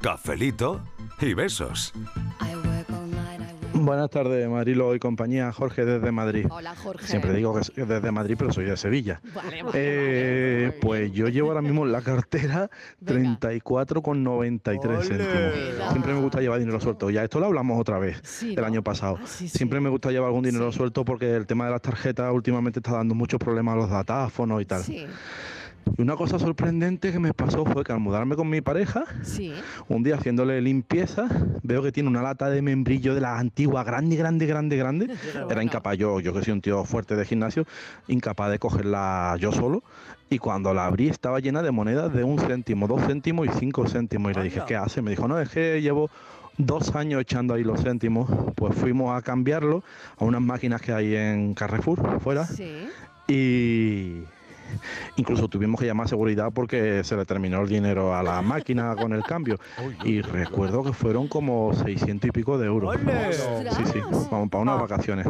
Cafelito y besos. Buenas tardes, Marilo y compañía. Jorge desde Madrid. Hola, Jorge. Siempre digo que es desde Madrid, pero soy de Sevilla. Vale, vale. Eh, pues yo llevo ahora mismo en la cartera 34,93 céntimos. Siempre me gusta llevar dinero suelto. Ya esto lo hablamos otra vez Sí, el ¿no? año pasado. Ah, sí, sí. Siempre me gusta llevar algún dinero suelto porque el tema de las tarjetas últimamente está dando muchos problemas a los datáfonos y tal. Y una cosa sorprendente que me pasó fue que al mudarme con mi pareja, sí. un día haciéndole limpieza, veo que tiene una lata de membrillo de las antiguas, grande, grande, grande, grande. <laughs> Era incapaz, yo, yo que soy un tío fuerte de gimnasio, incapaz de cogerla yo solo. Y cuando la abrí estaba llena de monedas de un céntimo, dos céntimos y cinco céntimos. Y le dije, ¿qué hace? Me dijo, no, es que llevo dos años echando ahí los céntimos. Pues fuimos a cambiarlo a unas máquinas que hay en Carrefour, fuera. Sí. Y <laughs> incluso tuvimos que llamar a seguridad porque se le terminó el dinero a la máquina con el cambio. <laughs> Y recuerdo que fueron como 600 y pico de euros. Sí, sí, vamos para unas vacaciones.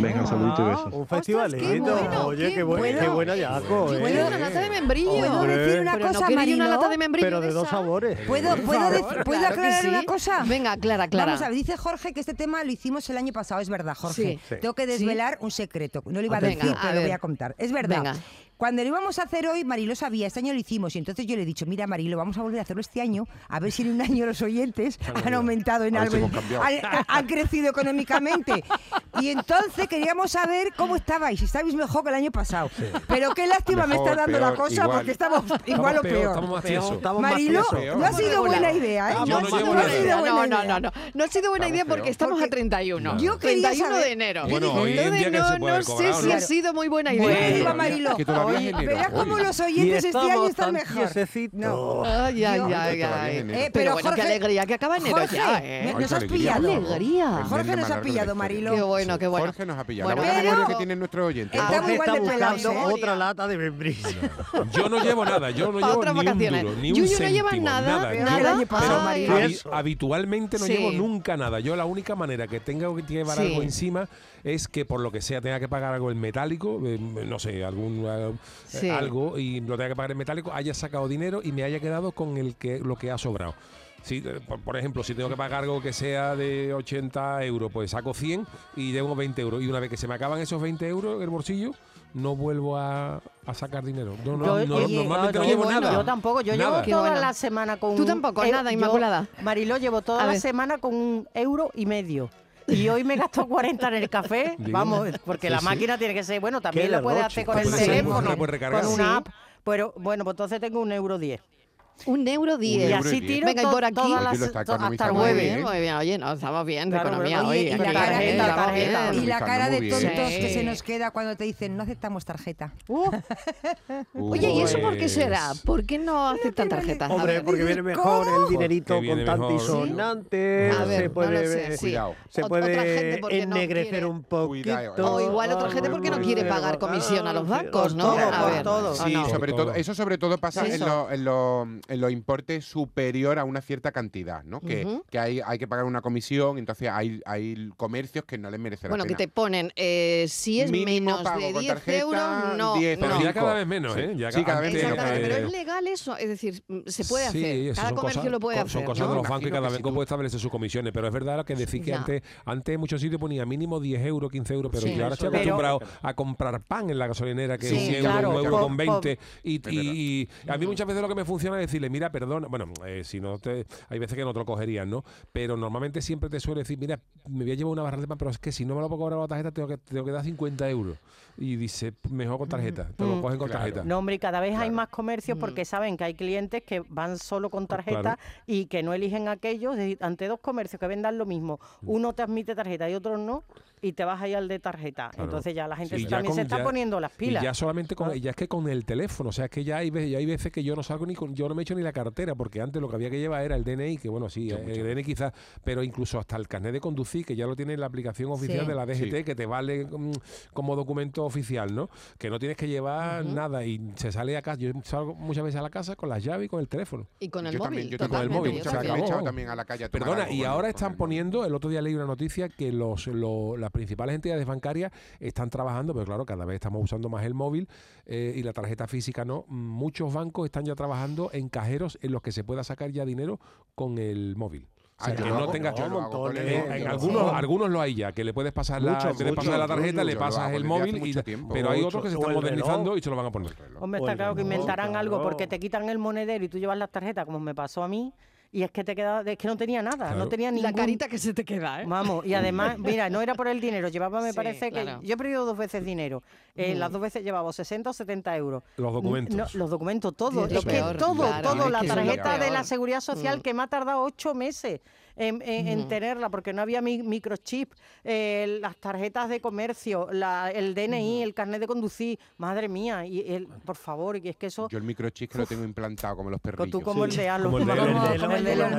Venga, saludito y besos. Un festivalito. bueno, Oye, qué qué, buen, qué bueno. buen hallazgo, Yo ¿eh? quiero una lata de membrillo. ¿Puedo decir una Pero cosa, no queréis una lata de membrillo Pero de dos sabores. ¿Puedo, Por ¿puedo, favor. dec- ¿puedo Claro que aclarar sí. una cosa? Venga, Clara, Clara. Vamos a ver, dice Jorge que este tema lo hicimos el año pasado, es verdad, Jorge. Sí. Sí. Tengo que desvelar un secreto. No lo iba a decir, pero lo voy a contar. Es verdad. Venga. Cuando lo íbamos a hacer hoy, Marilo sabía, este año lo hicimos, y entonces yo le he dicho, mira Marilo, vamos a volver a hacerlo este año, a ver si en un <laughs> año los oyentes han aumentado en algo, han, han crecido económicamente. <laughs> Y entonces queríamos saber cómo estabais, si estabais mejor que el año pasado. Pero qué lástima me Mejor, está dando la peor, cosa, igual. porque estamos igual o peor, peor. Estamos más Marilo, tiesos. no ha sido buena idea, ¿eh? No ha sido- llevo no ha sido buena No, no, idea. no, no. No ha sido buena idea porque estamos a 31. Yo quería 31 saber- de enero. Bueno, hoy en día que no, se puede no cobrar, sé si ¿no? ha sido muy buena idea. Marilo. Oye, verás cómo los oyentes este año están mejor. No. Ay, ay, ay, ay. Eh, Pero bueno, qué Jorge- alegría que acaba enero Jorge, ya, me- ¿eh? Ay, nos qué has alegría. pillado. Qué alegría. Jorge nos ha pillado. Marilo. Qué bueno, qué bueno. Jorge nos ha pillado. Bueno, la buena pero- memoria que tienen nuestros oyentes. Jorge igual está de pelados, buscando ¿eh? otra lata de membrillo. <laughs> Yo no llevo nada, yo no Pa' llevo otras ni un vacaciones. duro, ni un Yuyu no lleva céntimo, nada, nada. nada. El año pasado, Pero Marilo. habi- Eso. habitualmente no Sí. llevo nunca nada. Yo la única manera que tenga que llevar Sí. algo encima es que por lo que sea tenga que pagar algo en metálico, eh, no sé, algún eh, Sí. algo y lo tenga que pagar en metálico, haya sacado dinero y me haya quedado con el que lo que ha sobrado. Si, eh, por, por ejemplo, si tengo que pagar algo que sea de 80 euros, pues saco 100 y debo 20 euros. Y una vez que se me acaban esos 20 euros en el bolsillo, no vuelvo a, a sacar dinero. No, no, Yo- no, oye, normalmente no, llevo bueno. nada. Yo tampoco, yo Nada. llevo toda bueno. la semana con Tú un tampoco, nada, yo, Inmaculada. Mariló, llevo toda la semana con un euro y medio. Y hoy me gastó 40 en el café, vamos, porque Sí, la sí. máquina tiene que ser, bueno, también lo puedes derroche. hacer con el teléfono, con una app, pero bueno, pues entonces tengo un euro 10. Un euro diez. Y así tiro Venga, y por aquí. todas las- hasta el jueves. bien, muy bien. Oye, no, estamos bien de economía hoy. Y la aquí, cara, ¿eh? y la cara- de tontos que se nos queda cuando te dicen no aceptamos tarjeta. <laughs> Oye, ¿y eso por qué será? Pues- ¿Por qué no aceptan tarjetas? Hombre, porque viene mejor el dinerito contante y sonante. A ver, se puede, se puede otra gente porque no ennegrecer un poquito. O igual otra gente porque no quiere pagar comisión a los bancos, ¿no? A ver, todo. ¿o Sí, sobre Todo. eso sobre todo pasa en, eso. Los importes superior a una cierta cantidad, ¿no? Que, hay, hay que pagar una comisión, entonces hay, hay comercios que no les merece Bueno, la que te ponen, eh, si es Mínimo menos pago de con 10 tarjeta, euros, no. 10 Pero no. ya cada vez menos, Sí. ¿eh? Ya Sí, cada vez menos. Pero es legal eso, es decir, mm, se puede Sí, hacer. eso Cada son comercio cosas- lo puede co- hacer. Son cosas ¿no? de los bancos y cada banco sí. puede establecer sus comisiones. Pero es verdad lo que decís que antes, antes en muchos sitios ponía mínimo 10 euros, 15 euros, pero Sí. yo ahora estoy acostumbrado a comprar pan en la gasolinera, que es un euro, claro, un euro por- con 20. Y, Es y- y a mí muchas veces lo que me funciona es decirle, mira, perdona, bueno, eh, si no te, hay veces que no te lo cogerían, ¿no? Pero normalmente siempre te suele decir, mira, me voy a llevar una barra de pan, pero es que si no me lo puedo cobrar con la tarjeta, tengo que, tengo que dar 50 euros. Y dice, mejor con tarjeta, te lo Mm. cogen con tarjeta. No, hombre, y cada vez hay más comercios porque saben que hay clientes que van solo con tarjeta y que no eligen aquellos. es decir, ante dos comercios que vendan lo mismo, uno te admite tarjeta y otro no, y te vas ahí al de tarjeta. Claro. Entonces ya la gente Sí, ya también con- se está ya- poniendo las y pilas. ya solamente con, Ah. ya es que con el teléfono, o sea, es que ya hay, ya hay veces que yo no salgo ni con, yo no me echo ni la cartera, porque antes lo que había que llevar era el DNI, que bueno, sí, el DNI quizás, pero incluso hasta el carnet de conducir, que ya lo tiene en la aplicación oficial Sí. de la DGT, Sí. que te vale mm, como documento oficial, ¿no? Que no tienes que llevar nada y se sale a casa. Yo salgo muchas veces a la casa con las llaves y con el teléfono. Y con el Yo móvil. también, yo con el móvil. yo se acabó. también a la calle a Perdona, algo y ahora están poniendo, el otro día leí una noticia que los, lo- las principales entidades bancarias están trabajando, pero claro, cada vez estamos usando más el móvil eh, y la tarjeta física no. Muchos bancos están ya trabajando en cajeros en los que se pueda sacar ya dinero con el móvil. O sea, que no tengas algunos, lo hay ya, que le puedes pasar la, Mucho, en vez de mucho. pasar la tarjeta, le pasas el móvil y tiempo. pero hay otros que se están reloj. modernizando y se lo van a poner. Hombre, está claro que reloj, inventarán algo claro. porque te quitan el monedero y tú llevas las tarjetas, como me pasó a mí, y es que te queda, es que no tenía nada, Claro. no tenía La ningún... carita que se te queda, ¿eh? Vamos, y además, <laughs> mira, no era por el dinero, llevaba, me Sí, parece claro. que yo he perdido dos veces dinero. Eh, Mm. Las dos veces llevaba o 60 o 70 euros. Los documentos. No, los documentos, todo. Es que peor, todo, claro, todo. es La tarjeta de la seguridad social Mm. que me ha tardado ocho meses en, en- en tenerla porque no había mi- microchip, eh, las tarjetas de comercio, la- el DNI, el carnet de conducir. Madre mía, y el, por favor, y es que eso. Yo el microchip que lo tengo implantado como los Con perrillos. tú como el de Alo. Como el <laughs> de Elon.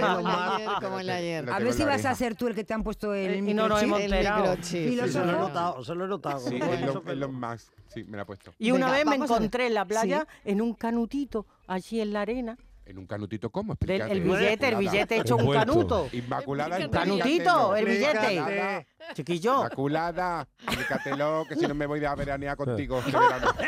Como- Como el de ayer, A ver si vas a ser tú el que te han puesto el Eh, y no microchip. hemos El enterado. microchip. Sí, se lo he notado, se lo he notado. Sí, Elon, Musk, me la ha puesto. Y una Venga, vez me encontré en la playa Sí. en un canutito, allí en la arena. En un canutito, ¿cómo? Explícate. el billete, el billete hecho un canuto. Inmaculada, Canutito, el billete. Inmaculada, Chiquillo. Inmaculada, explícatelo, que si no me voy a veranear contigo este verano. <laughs>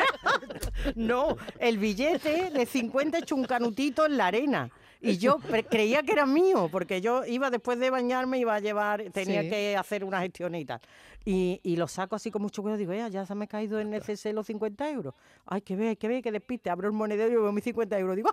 No, el billete de 50 hecho un canutito en la arena. Y yo creía que era mío, porque yo iba después de bañarme, iba a llevar, tenía Sí. que hacer una gestión y. Y, y lo saco así con mucho cuidado, digo, "Ea, ya se me ha caído en NCC los 50 euros. Ay, que ve, que ve, que despiste. Abro el monedero y veo mis 50 euros. Digo,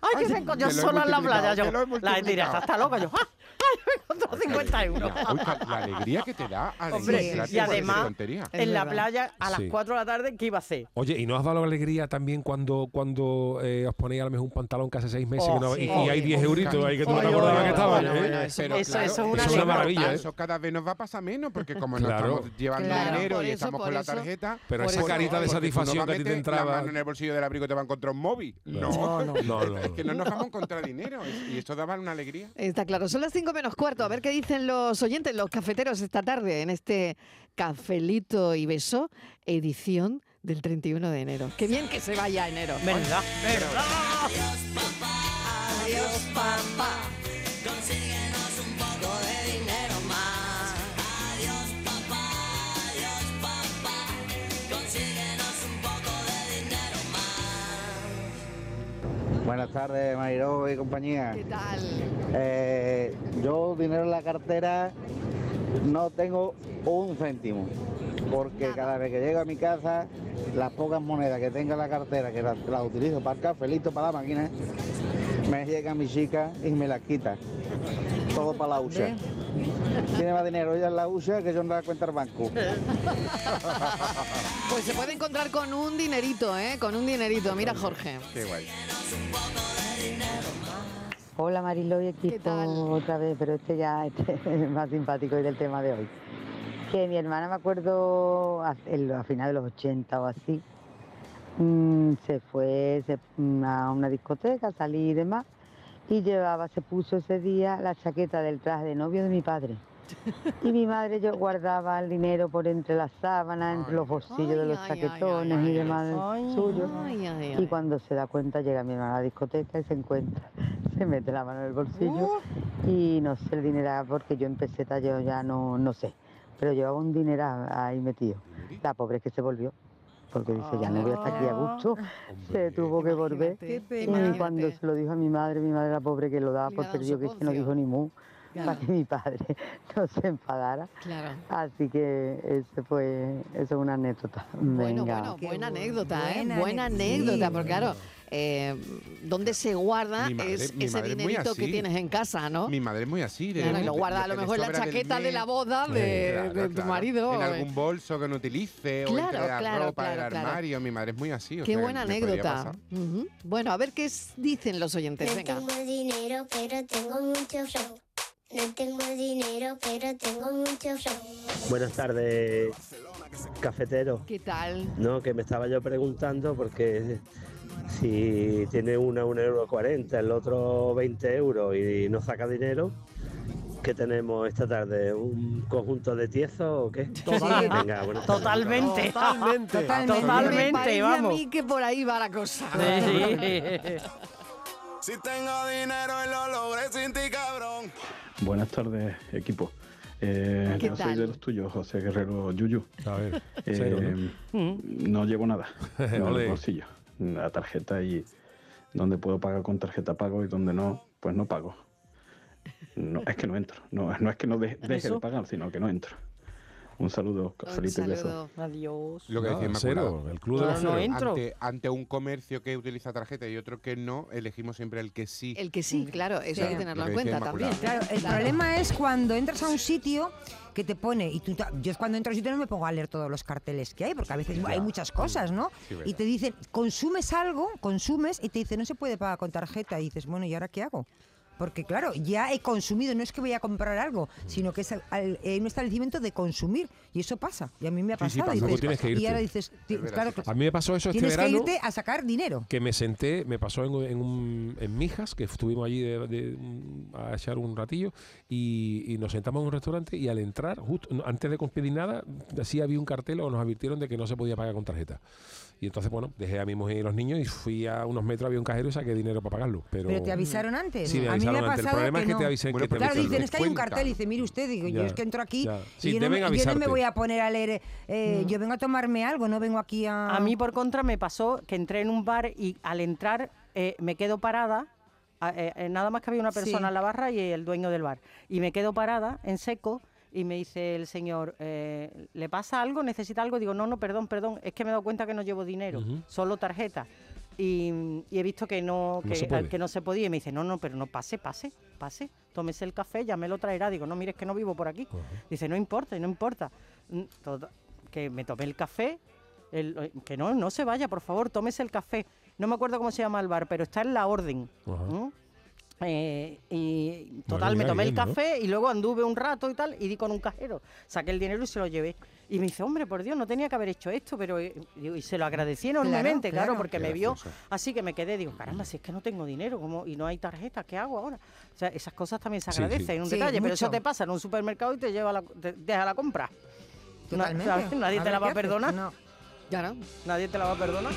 ay, que me encontré yo que lo he sola en la playa. Yo, la multiplicado. está loca. Yo, ay, <laughs> ay, me encontré 50 euros. Uy, la alegría que te da al Hombre, y además, en la playa a las Sí. 4 de la tarde, ¿qué iba a hacer? Oye, ¿y no has dado alegría también cuando, cuando eh, os ponéis a lo mejor un pantalón que hace seis meses Oh, que no- y, sí. y hay 10 euritos ahí que tú no te Oye, acordabas oye, que estaban? oye, ¿eh? eso- es una maravilla. Eso cada vez nos va a pasar menos, porque como no estamos llevando Claro, dinero y eso, estamos con la tarjeta. Pero esa eso- carita de satisfacción que a ti te meter la entraba. mano en el bolsillo del abrigo te va a encontrar un móvil. No, No, no. <laughs> No, no, Es que no nos vamos a encontrar dinero. Y esto daba una alegría. Está claro, son las 5 menos cuarto. A ver qué dicen los oyentes, los cafeteros esta tarde en este Cafelito y Beso, edición del 31 de enero. Qué bien que se vaya enero. ¿Verdad? Adiós, Buenas tardes, Mariló y compañía. ¿Qué tal? Eh, yo dinero en la cartera no tengo un céntimo, porque cada vez que llego a mi casa, las pocas monedas que tenga en la cartera, que las, utilizo para el cafelito, para la máquina, me llega mi chica y me las quita. Todo para la USA. Tiene más dinero ella la USA que yo en la cuenta del banco. <laughs> Pues se puede encontrar con un dinerito, ¿eh? Con un dinerito. Mira, Jorge. Qué guay. Hola Marilo y equipo otra vez, pero este ya <laughs> este es más simpático y del tema de hoy. Que mi hermana, me acuerdo, a, el- a finales de los 80 o así, mm, se fue se- mm, a una discoteca, salí y demás, y llevaba, se puso ese día la chaqueta del traje de novio de mi padre. <laughs> Y mi madre yo guardaba el dinero por entre las sábanas, entre los bolsillos de los chaquetones y demás ay, Y cuando se da cuenta llega mi hermana a la discoteca y se encuentra, <laughs> se mete la mano en el bolsillo y no sé el dinero porque yo en peseta yo ya no, no sé, pero llevaba un dinero ahí metido. La pobre que se volvió, porque dice ya no voy a estar aquí a gusto, se tuvo que volver. Y cuando se lo dijo a mi madre, mi madre la pobre que lo daba por perdido, que es que no dijo ni mu. para que mi padre <laughs> no se enfadara. Claro. Así que ese fue, eso es una anécdota. Bueno, Venga. bueno, buena anécdota, ¿eh? buena Buena anécdota. anécdota, porque claro, eh, ¿dónde se guarda madre- es ese es dinerito que tienes en casa, no? Mi madre es muy así. de- Claro, y lo de- guarda a lo mejor en la chaqueta de la boda de, Claro, de tu claro. marido. En eh. algún bolso que no utilice o Claro, entre la claro, ropa del armario. Mi madre es muy así. o Qué sea, buena anécdota. Bueno, a ver qué dicen los oyentes. No Venga. tengo dinero, pero tengo mucho flow. No tengo dinero, pero tengo mucho flow. Buenas tardes, cafetero. ¿Qué tal? No, que me estaba yo preguntando porque si tiene una un euro cuarenta, el otro 20 euros y no saca dinero, ¿qué tenemos esta tarde? ¿Un conjunto de tiezos o qué? Total- Venga, buenas tardes. Totalmente. Totalmente. Totalmente, Me vamos. a mí que por ahí va la cosa. <laughs> Si tengo dinero y lo logré sin ti, cabrón. Buenas tardes, equipo. Eh, ¿Qué yo soy tal? de los tuyos, José Guerrero Yuyu. A ver, Eh, cero, ¿no? llevo nada en el bolsillo. La tarjeta y donde puedo pagar con tarjeta pago y donde no, pues no pago. No, es que no entro. No, no es que no de- deje ¿Eso? de pagar, sino que no entro. Un saludo, y besos. Adiós. Lo que decía Nada, Inmaculada. cero, el club de los No, no entro. Ante, ante un comercio que utiliza tarjeta y otro que no, elegimos siempre el que sí. El que sí, claro, eso hay que tenerlo Lo en decía cuenta también. Claro, el problema es cuando entras a un sitio que te pone, y tú, yo cuando entro a un sitio no me pongo a leer todos los carteles que hay, porque a veces hay muchas cosas, ¿no? Sí, y te dicen, consumes algo, consumes, y te dicen, no se puede pagar con tarjeta, y dices, bueno, ¿y ahora qué hago? Porque claro, ya he consumido, no es que voy a comprar algo, sino que es al- al- eh, un establecimiento de consumir, y eso pasa, y a mí me ha Sí, sí, pasado. pasa. y, dices- tienes que y irte. ahora dices, claro, sí. A mí me pasó eso este tienes que irte a sacar dinero. que me senté, me pasó en, en, un- en Mijas, que estuvimos allí de, de- a echar un ratillo, y, y nos sentamos en un restaurante y al entrar, justo no, antes de pedir nada, así había un cartel o nos advirtieron de que no se podía pagar con tarjeta. Y entonces, bueno, dejé a mi mujer y los niños y fui a unos metros, había un cajero y saqué dinero para pagarlo. Pero, Pero te avisaron antes. Sí, me a mí me avisaron ha antes. El pasado problema que es que no. te avisen Bueno, que te Claro, dicen, es que hay un cartel y dice, mire usted, digo, yo es que entro aquí ya. Sí, y yo, no me, deben yo no me voy a poner a leer, eh, yo vengo a tomarme algo, no vengo aquí a... A mí, por contra, me pasó que entré en un bar y al entrar eh, me quedo parada. eh, eh, nada más que había una persona Sí. en la barra y el dueño del bar. Y me quedo parada en seco y me dice el señor, eh, ¿le pasa algo? ¿Necesita algo? Digo, no, no, perdón, perdón, es que me he dado cuenta que no llevo dinero, solo tarjeta. Y, y he visto que no, No que, se puede. que no se podía. Y me dice, no, no, pero no, pase, pase, pase. Tómese el café, ya me lo traerá. Digo, no, mire, es que no vivo por aquí. Dice, no importa, no importa. Mm, todo- que me tomé el café, el- eh, que no, no se vaya, por favor, tómese el café. No me acuerdo cómo se llama el bar, pero está en la orden. Eh, y Bueno, total, me ya tomé el ¿no? café y luego anduve un rato y tal, y di con un cajero. Saqué el dinero y se lo llevé. Y me dice, hombre, por Dios, no tenía que haber hecho esto, pero. eh, y se lo agradecí enormemente, claro, claro. porque me vio. gracioso. Así que me quedé, digo, caramba, si es que no tengo dinero ¿cómo? y no hay tarjeta, ¿qué hago ahora? O sea, esas cosas también se Sí, sí. agradecen, un Sí, detalle, pero eso te pasa en un supermercado y te lleva la, te deja la compra. No. Nadie A te la va a perdonar. No. Claro. Nadie te la va a perdonar.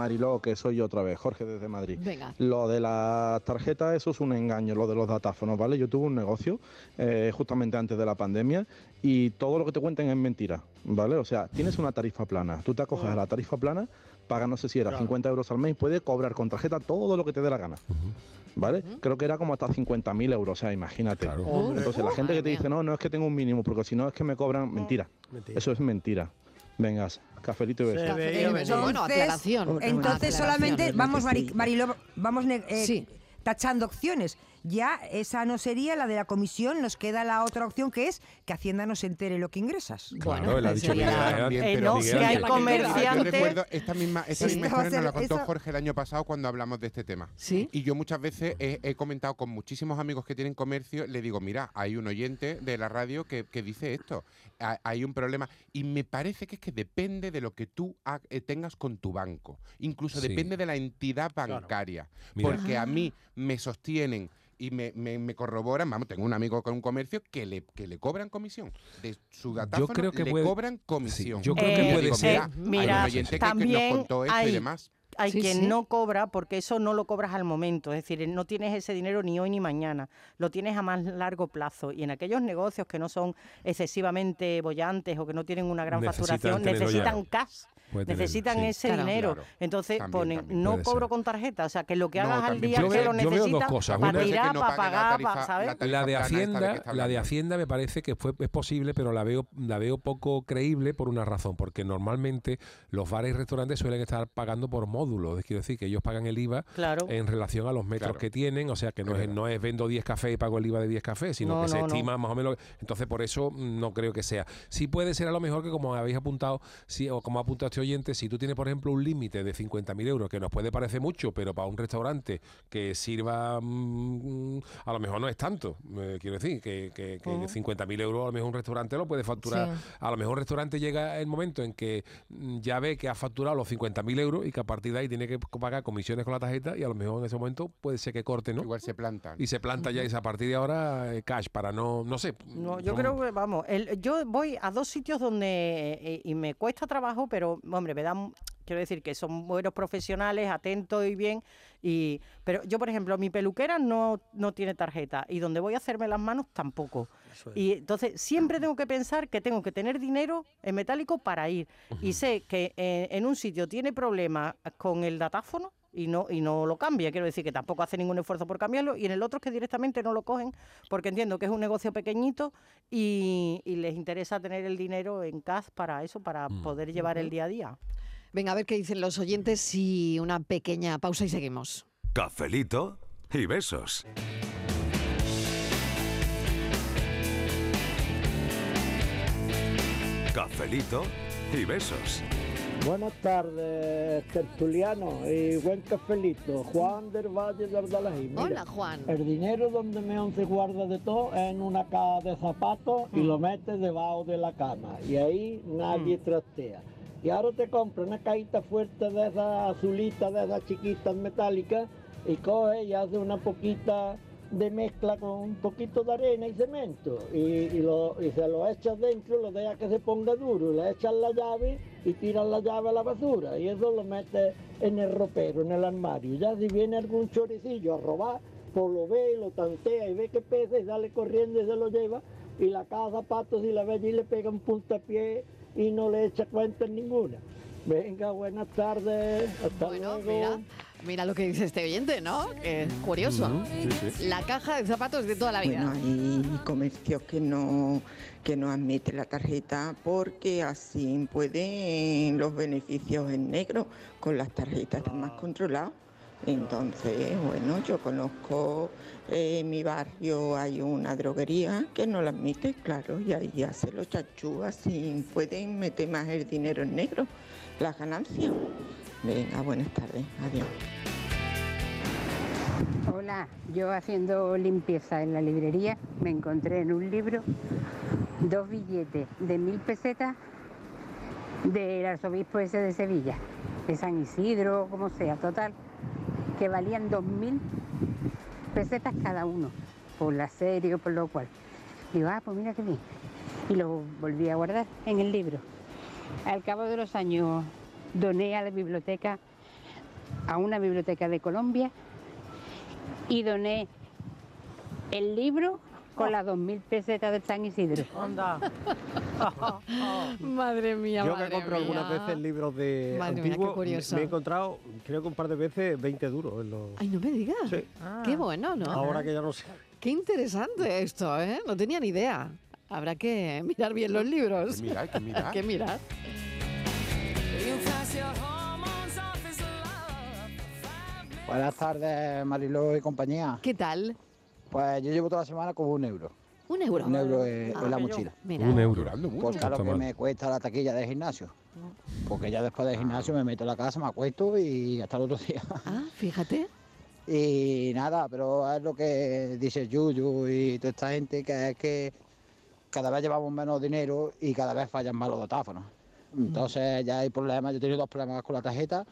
Mariló, que soy yo otra vez, Jorge desde Madrid. Venga. Lo de las tarjetas, eso es un engaño, lo de los datáfonos, ¿vale? Yo tuve un negocio eh, justamente antes de la pandemia y todo lo que te cuenten es mentira, ¿vale? O sea, tienes una tarifa plana, tú te acoges a la tarifa plana, pagas no sé si era 50 euros al mes y puedes cobrar con tarjeta todo lo que te dé la gana. ¿Vale? Creo que era como hasta 50.000 euros, o sea, imagínate. Entonces, la gente que te dice, no, no es que tengo un mínimo, porque si no es que me cobran, mentira. Mentira. Eso es mentira. Vengas, cafelito y besos. Venir. bueno, aclaración. Entonces Aclaración. solamente vamos, Mari- Mariló, vamos ne- eh, Sí. tachando opciones. Ya esa no sería la de la comisión, nos queda la otra opción que es que Hacienda no se entere lo que ingresas. Claro, él ha dicho sería que la- era- También, Eh, pero no, Miguel, que hay comerciantes- Yo recuerdo esta misma, esta Sí, misma historia nos la contó esa- Jorge el año pasado cuando hablamos de este tema. Sí. Y yo muchas veces he, he comentado con muchísimos amigos que tienen comercio, le digo, mira, hay un oyente de la radio que, que dice esto, ha- hay un problema. Y me parece que es que depende de lo que tú eh, tengas con tu banco. Incluso Sí. depende de la entidad bancaria. Porque a mí me sostienen y me, me- me corroboran, vamos, tengo un amigo con un comercio que le, que le cobran comisión. De su datáfono creo que le puede- cobran comisión. yo creo que Y yo puede digo, ser- mira, Eh, hay mira, oyente que- que, nos también contó esto y hay- demás. Hay Sí, quien sí. no cobra porque eso no lo cobras al momento, es decir, no tienes ese dinero ni hoy ni mañana, lo tienes a más largo plazo y en aquellos negocios que no son excesivamente bollantes o que no tienen una gran Necesitan facturación necesitan cash necesitan ese Claro. dinero. Claro. Entonces También, ponen, también no puede cobro ser. con tarjeta, o sea, que lo que hagas al día Yo que veo- lo yo veo dos necesitas cosas. para Una es que tirar, no para la pagar, tarifa- para, ¿sabes? la La de Hacienda, la de. Hacienda me parece que fue es posible, pero la veo la veo poco creíble por una razón, porque normalmente los bares y restaurantes suelen estar pagando por módulos, es quiero decir que ellos pagan el IVA Claro. en relación a los metros Claro. que tienen, o sea que no es, no es vendo 10 cafés y pago el IVA de 10 cafés, sino No, que se estima más o menos, entonces por eso mm, no creo que sea. Sí puede ser a lo mejor que como habéis apuntado, sí, o como ha apuntado oyente, si tú tienes por ejemplo un límite de 50.000 euros, que nos puede parecer mucho, pero para un restaurante que sirva mm, a lo mejor no es tanto, eh, quiero decir, que, que, que Ujú. 50.000 euros a lo mejor un restaurante lo puede facturar. Sí. A lo mejor un restaurante llega el momento en que mm, ya ve que ha facturado los 50.000 euros y que a partir de ahí tiene que pagar comisiones con la tarjeta y a lo mejor en ese momento puede ser que corte, ¿no? Igual se plantan. Y se planta ya y a partir de ahora eh, cash para no, no sé. No, yo son- creo que, vamos, el- yo voy a dos sitios donde, eh, y me cuesta trabajo, pero, hombre, me dan, quiero decir que son buenos profesionales, atentos y bien, y pero yo, por ejemplo, mi peluquera no, no tiene tarjeta, y donde voy a hacerme las manos tampoco. Es. Y entonces siempre tengo que pensar que tengo que tener dinero en metálico para ir. Y sé que eh, en un sitio tiene problemas con el datáfono y no y no lo cambia. Quiero decir que tampoco hace ningún esfuerzo por cambiarlo. Y en el otro es que directamente no lo cogen porque entiendo que es un negocio pequeñito y, y les interesa tener el dinero en cash para eso, para poder llevar el día a día. Venga, a ver qué dicen los oyentes y una pequeña pausa y seguimos. Cafelito y besos. Cafelito y besos. Buenas tardes, tertuliano y buen cafelito. Juan del Valle de Ardalají. Mira, Hola, Juan. El dinero donde me se guarda de todo es en una caja de zapatos y lo metes debajo de la cama. Y ahí nadie trastea. Y ahora te compras una cajita fuerte de esas azulitas, de esas chiquitas metálicas, y coges y haces una poquita de mezcla con un poquito de arena y cemento. Y, lo- y se lo echas dentro, lo dejas que se ponga duro, le echas la llave y tiras la llave a la basura. Y eso lo metes en el ropero, en el armario. Ya si viene algún choricillo a robar, pues lo ve y lo tantea y ve que pesa y sale corriendo y se lo lleva. Y la caja de zapatos y la ve y le pega un puntapié y no le echa cuenta en ninguna. Venga, buenas tardes. Hasta Bueno, luego. mira, mira lo que dice este oyente, ¿no? Que es curioso. Ujú, sí, sí. La caja de zapatos de toda la vida. Bueno, hay comercios que no, que no admiten la tarjeta porque así pueden los beneficios en negro. Con las tarjetas están más controlados. Entonces, bueno, yo conozco eh, en mi barrio hay una droguería que no la admite, claro, y ahí hace los chachú, así pueden meter más el dinero en negro, las ganancias. Venga, buenas tardes, adiós. Hola, yo haciendo limpieza en la librería me encontré en un libro dos billetes de mil pesetas del arzobispo ese de Sevilla, de San Isidro, como sea, total, que valían dos mil pesetas cada uno, por la serie por lo cual. Digo, ah, pues mira qué bien. Y lo volví a guardar en el libro. Al cabo de los años doné a la biblioteca, a una biblioteca de Colombia, y doné el libro con las 2.000 pesetas de San Isidro. Anda. <laughs> Madre mía, Yo que madre compro algunas veces libros de Madre mía, qué antiguos, me- curioso. me he encontrado, creo que un par de veces, 20 duros en los... Ay, no me digas. Sí. Qué bueno, ¿no? Ahora que ya no sé. Qué interesante esto, ¿eh? No tenía ni idea. Habrá que mirar bien los libros. que mirar, que mirar. Hay que mirar. Buenas tardes, Mariló y compañía. ¿Qué tal? Pues yo llevo toda la semana como un euro. Un euro. Un euro en, Ah, en la mochila. Mira. Un euro. Pues claro Está que me cuesta la taquilla del gimnasio. Porque ya después del gimnasio me meto en la casa, me acuesto y hasta el otro día. Ah, fíjate. Y nada, pero es lo que dice Yuyu y toda esta gente, que es que cada vez llevamos menos dinero y cada vez fallan más los datáfonos. Entonces ya hay problemas, yo he tenido dos problemas con la tarjeta,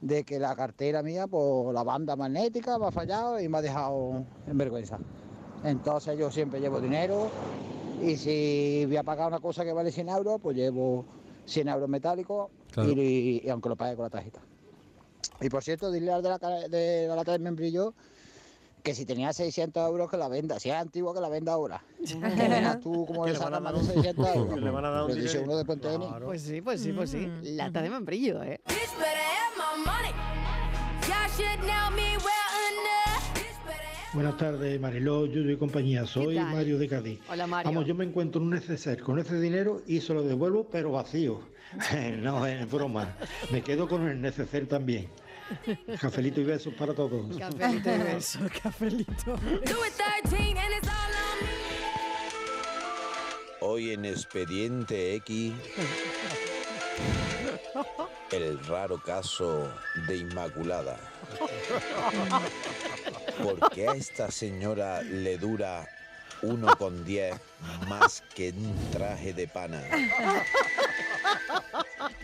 de que la cartera mía, pues la banda magnética me ha fallado y me ha dejado en vergüenza. Entonces yo siempre llevo dinero y si voy a pagar una cosa que vale 100 euros, pues llevo 100 euros metálicos Claro. y, y aunque lo pague con la tarjeta. Y por cierto, dile al de la, de la lata de membrillo que si tenía 600 euros que la venda, si es antiguo que la venda ahora. ¿Qué verás tú cómo le sacan más de 600 <laughs> euros? Le van a dar un dice dinero. uno de Puente Genil. Pues sí, pues sí, pues sí. Lata de membrillo, ¿eh? Buenas tardes, Mariló, Yuyu y compañía. Soy? Mario de Cádiz. Hola, Mario. Vamos, yo me encuentro en un neceser con ese dinero y se lo devuelvo, pero vacío. <laughs> no, es broma. Me quedo con el neceser también. <laughs> Cafelito y besos para todos. Cafelito y besos, <laughs> cafelito. Hoy en Expediente X, <laughs> el raro caso de Inmaculada. ¿Por qué a esta señora le dura 1,10 más que un traje de pana?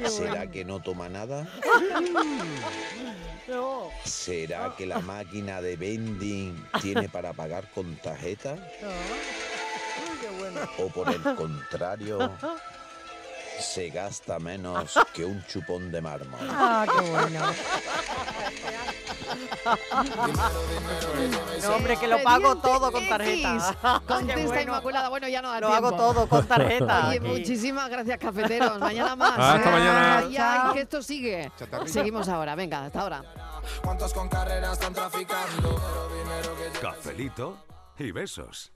¿Será que no toma nada? <laughs> ¿Será que la máquina de vending tiene para pagar con tarjeta? ¿O por el contrario, <laughs> se gasta menos <laughs> que un chupón de mármol? Ah, qué bueno. No, hombre, que lo pago todo con tarjeta. Contesta bueno. Inmaculada. Bueno, ya no da Lo tiempo. hago todo con tarjeta. Oye, muchísimas gracias, cafeteros. Mañana más. Hasta ¿eh? mañana. Ay, ay, que esto sigue. Seguimos ahora. Venga, hasta ahora. ¿Cuántos con carreras están traficando? Cafelito y besos.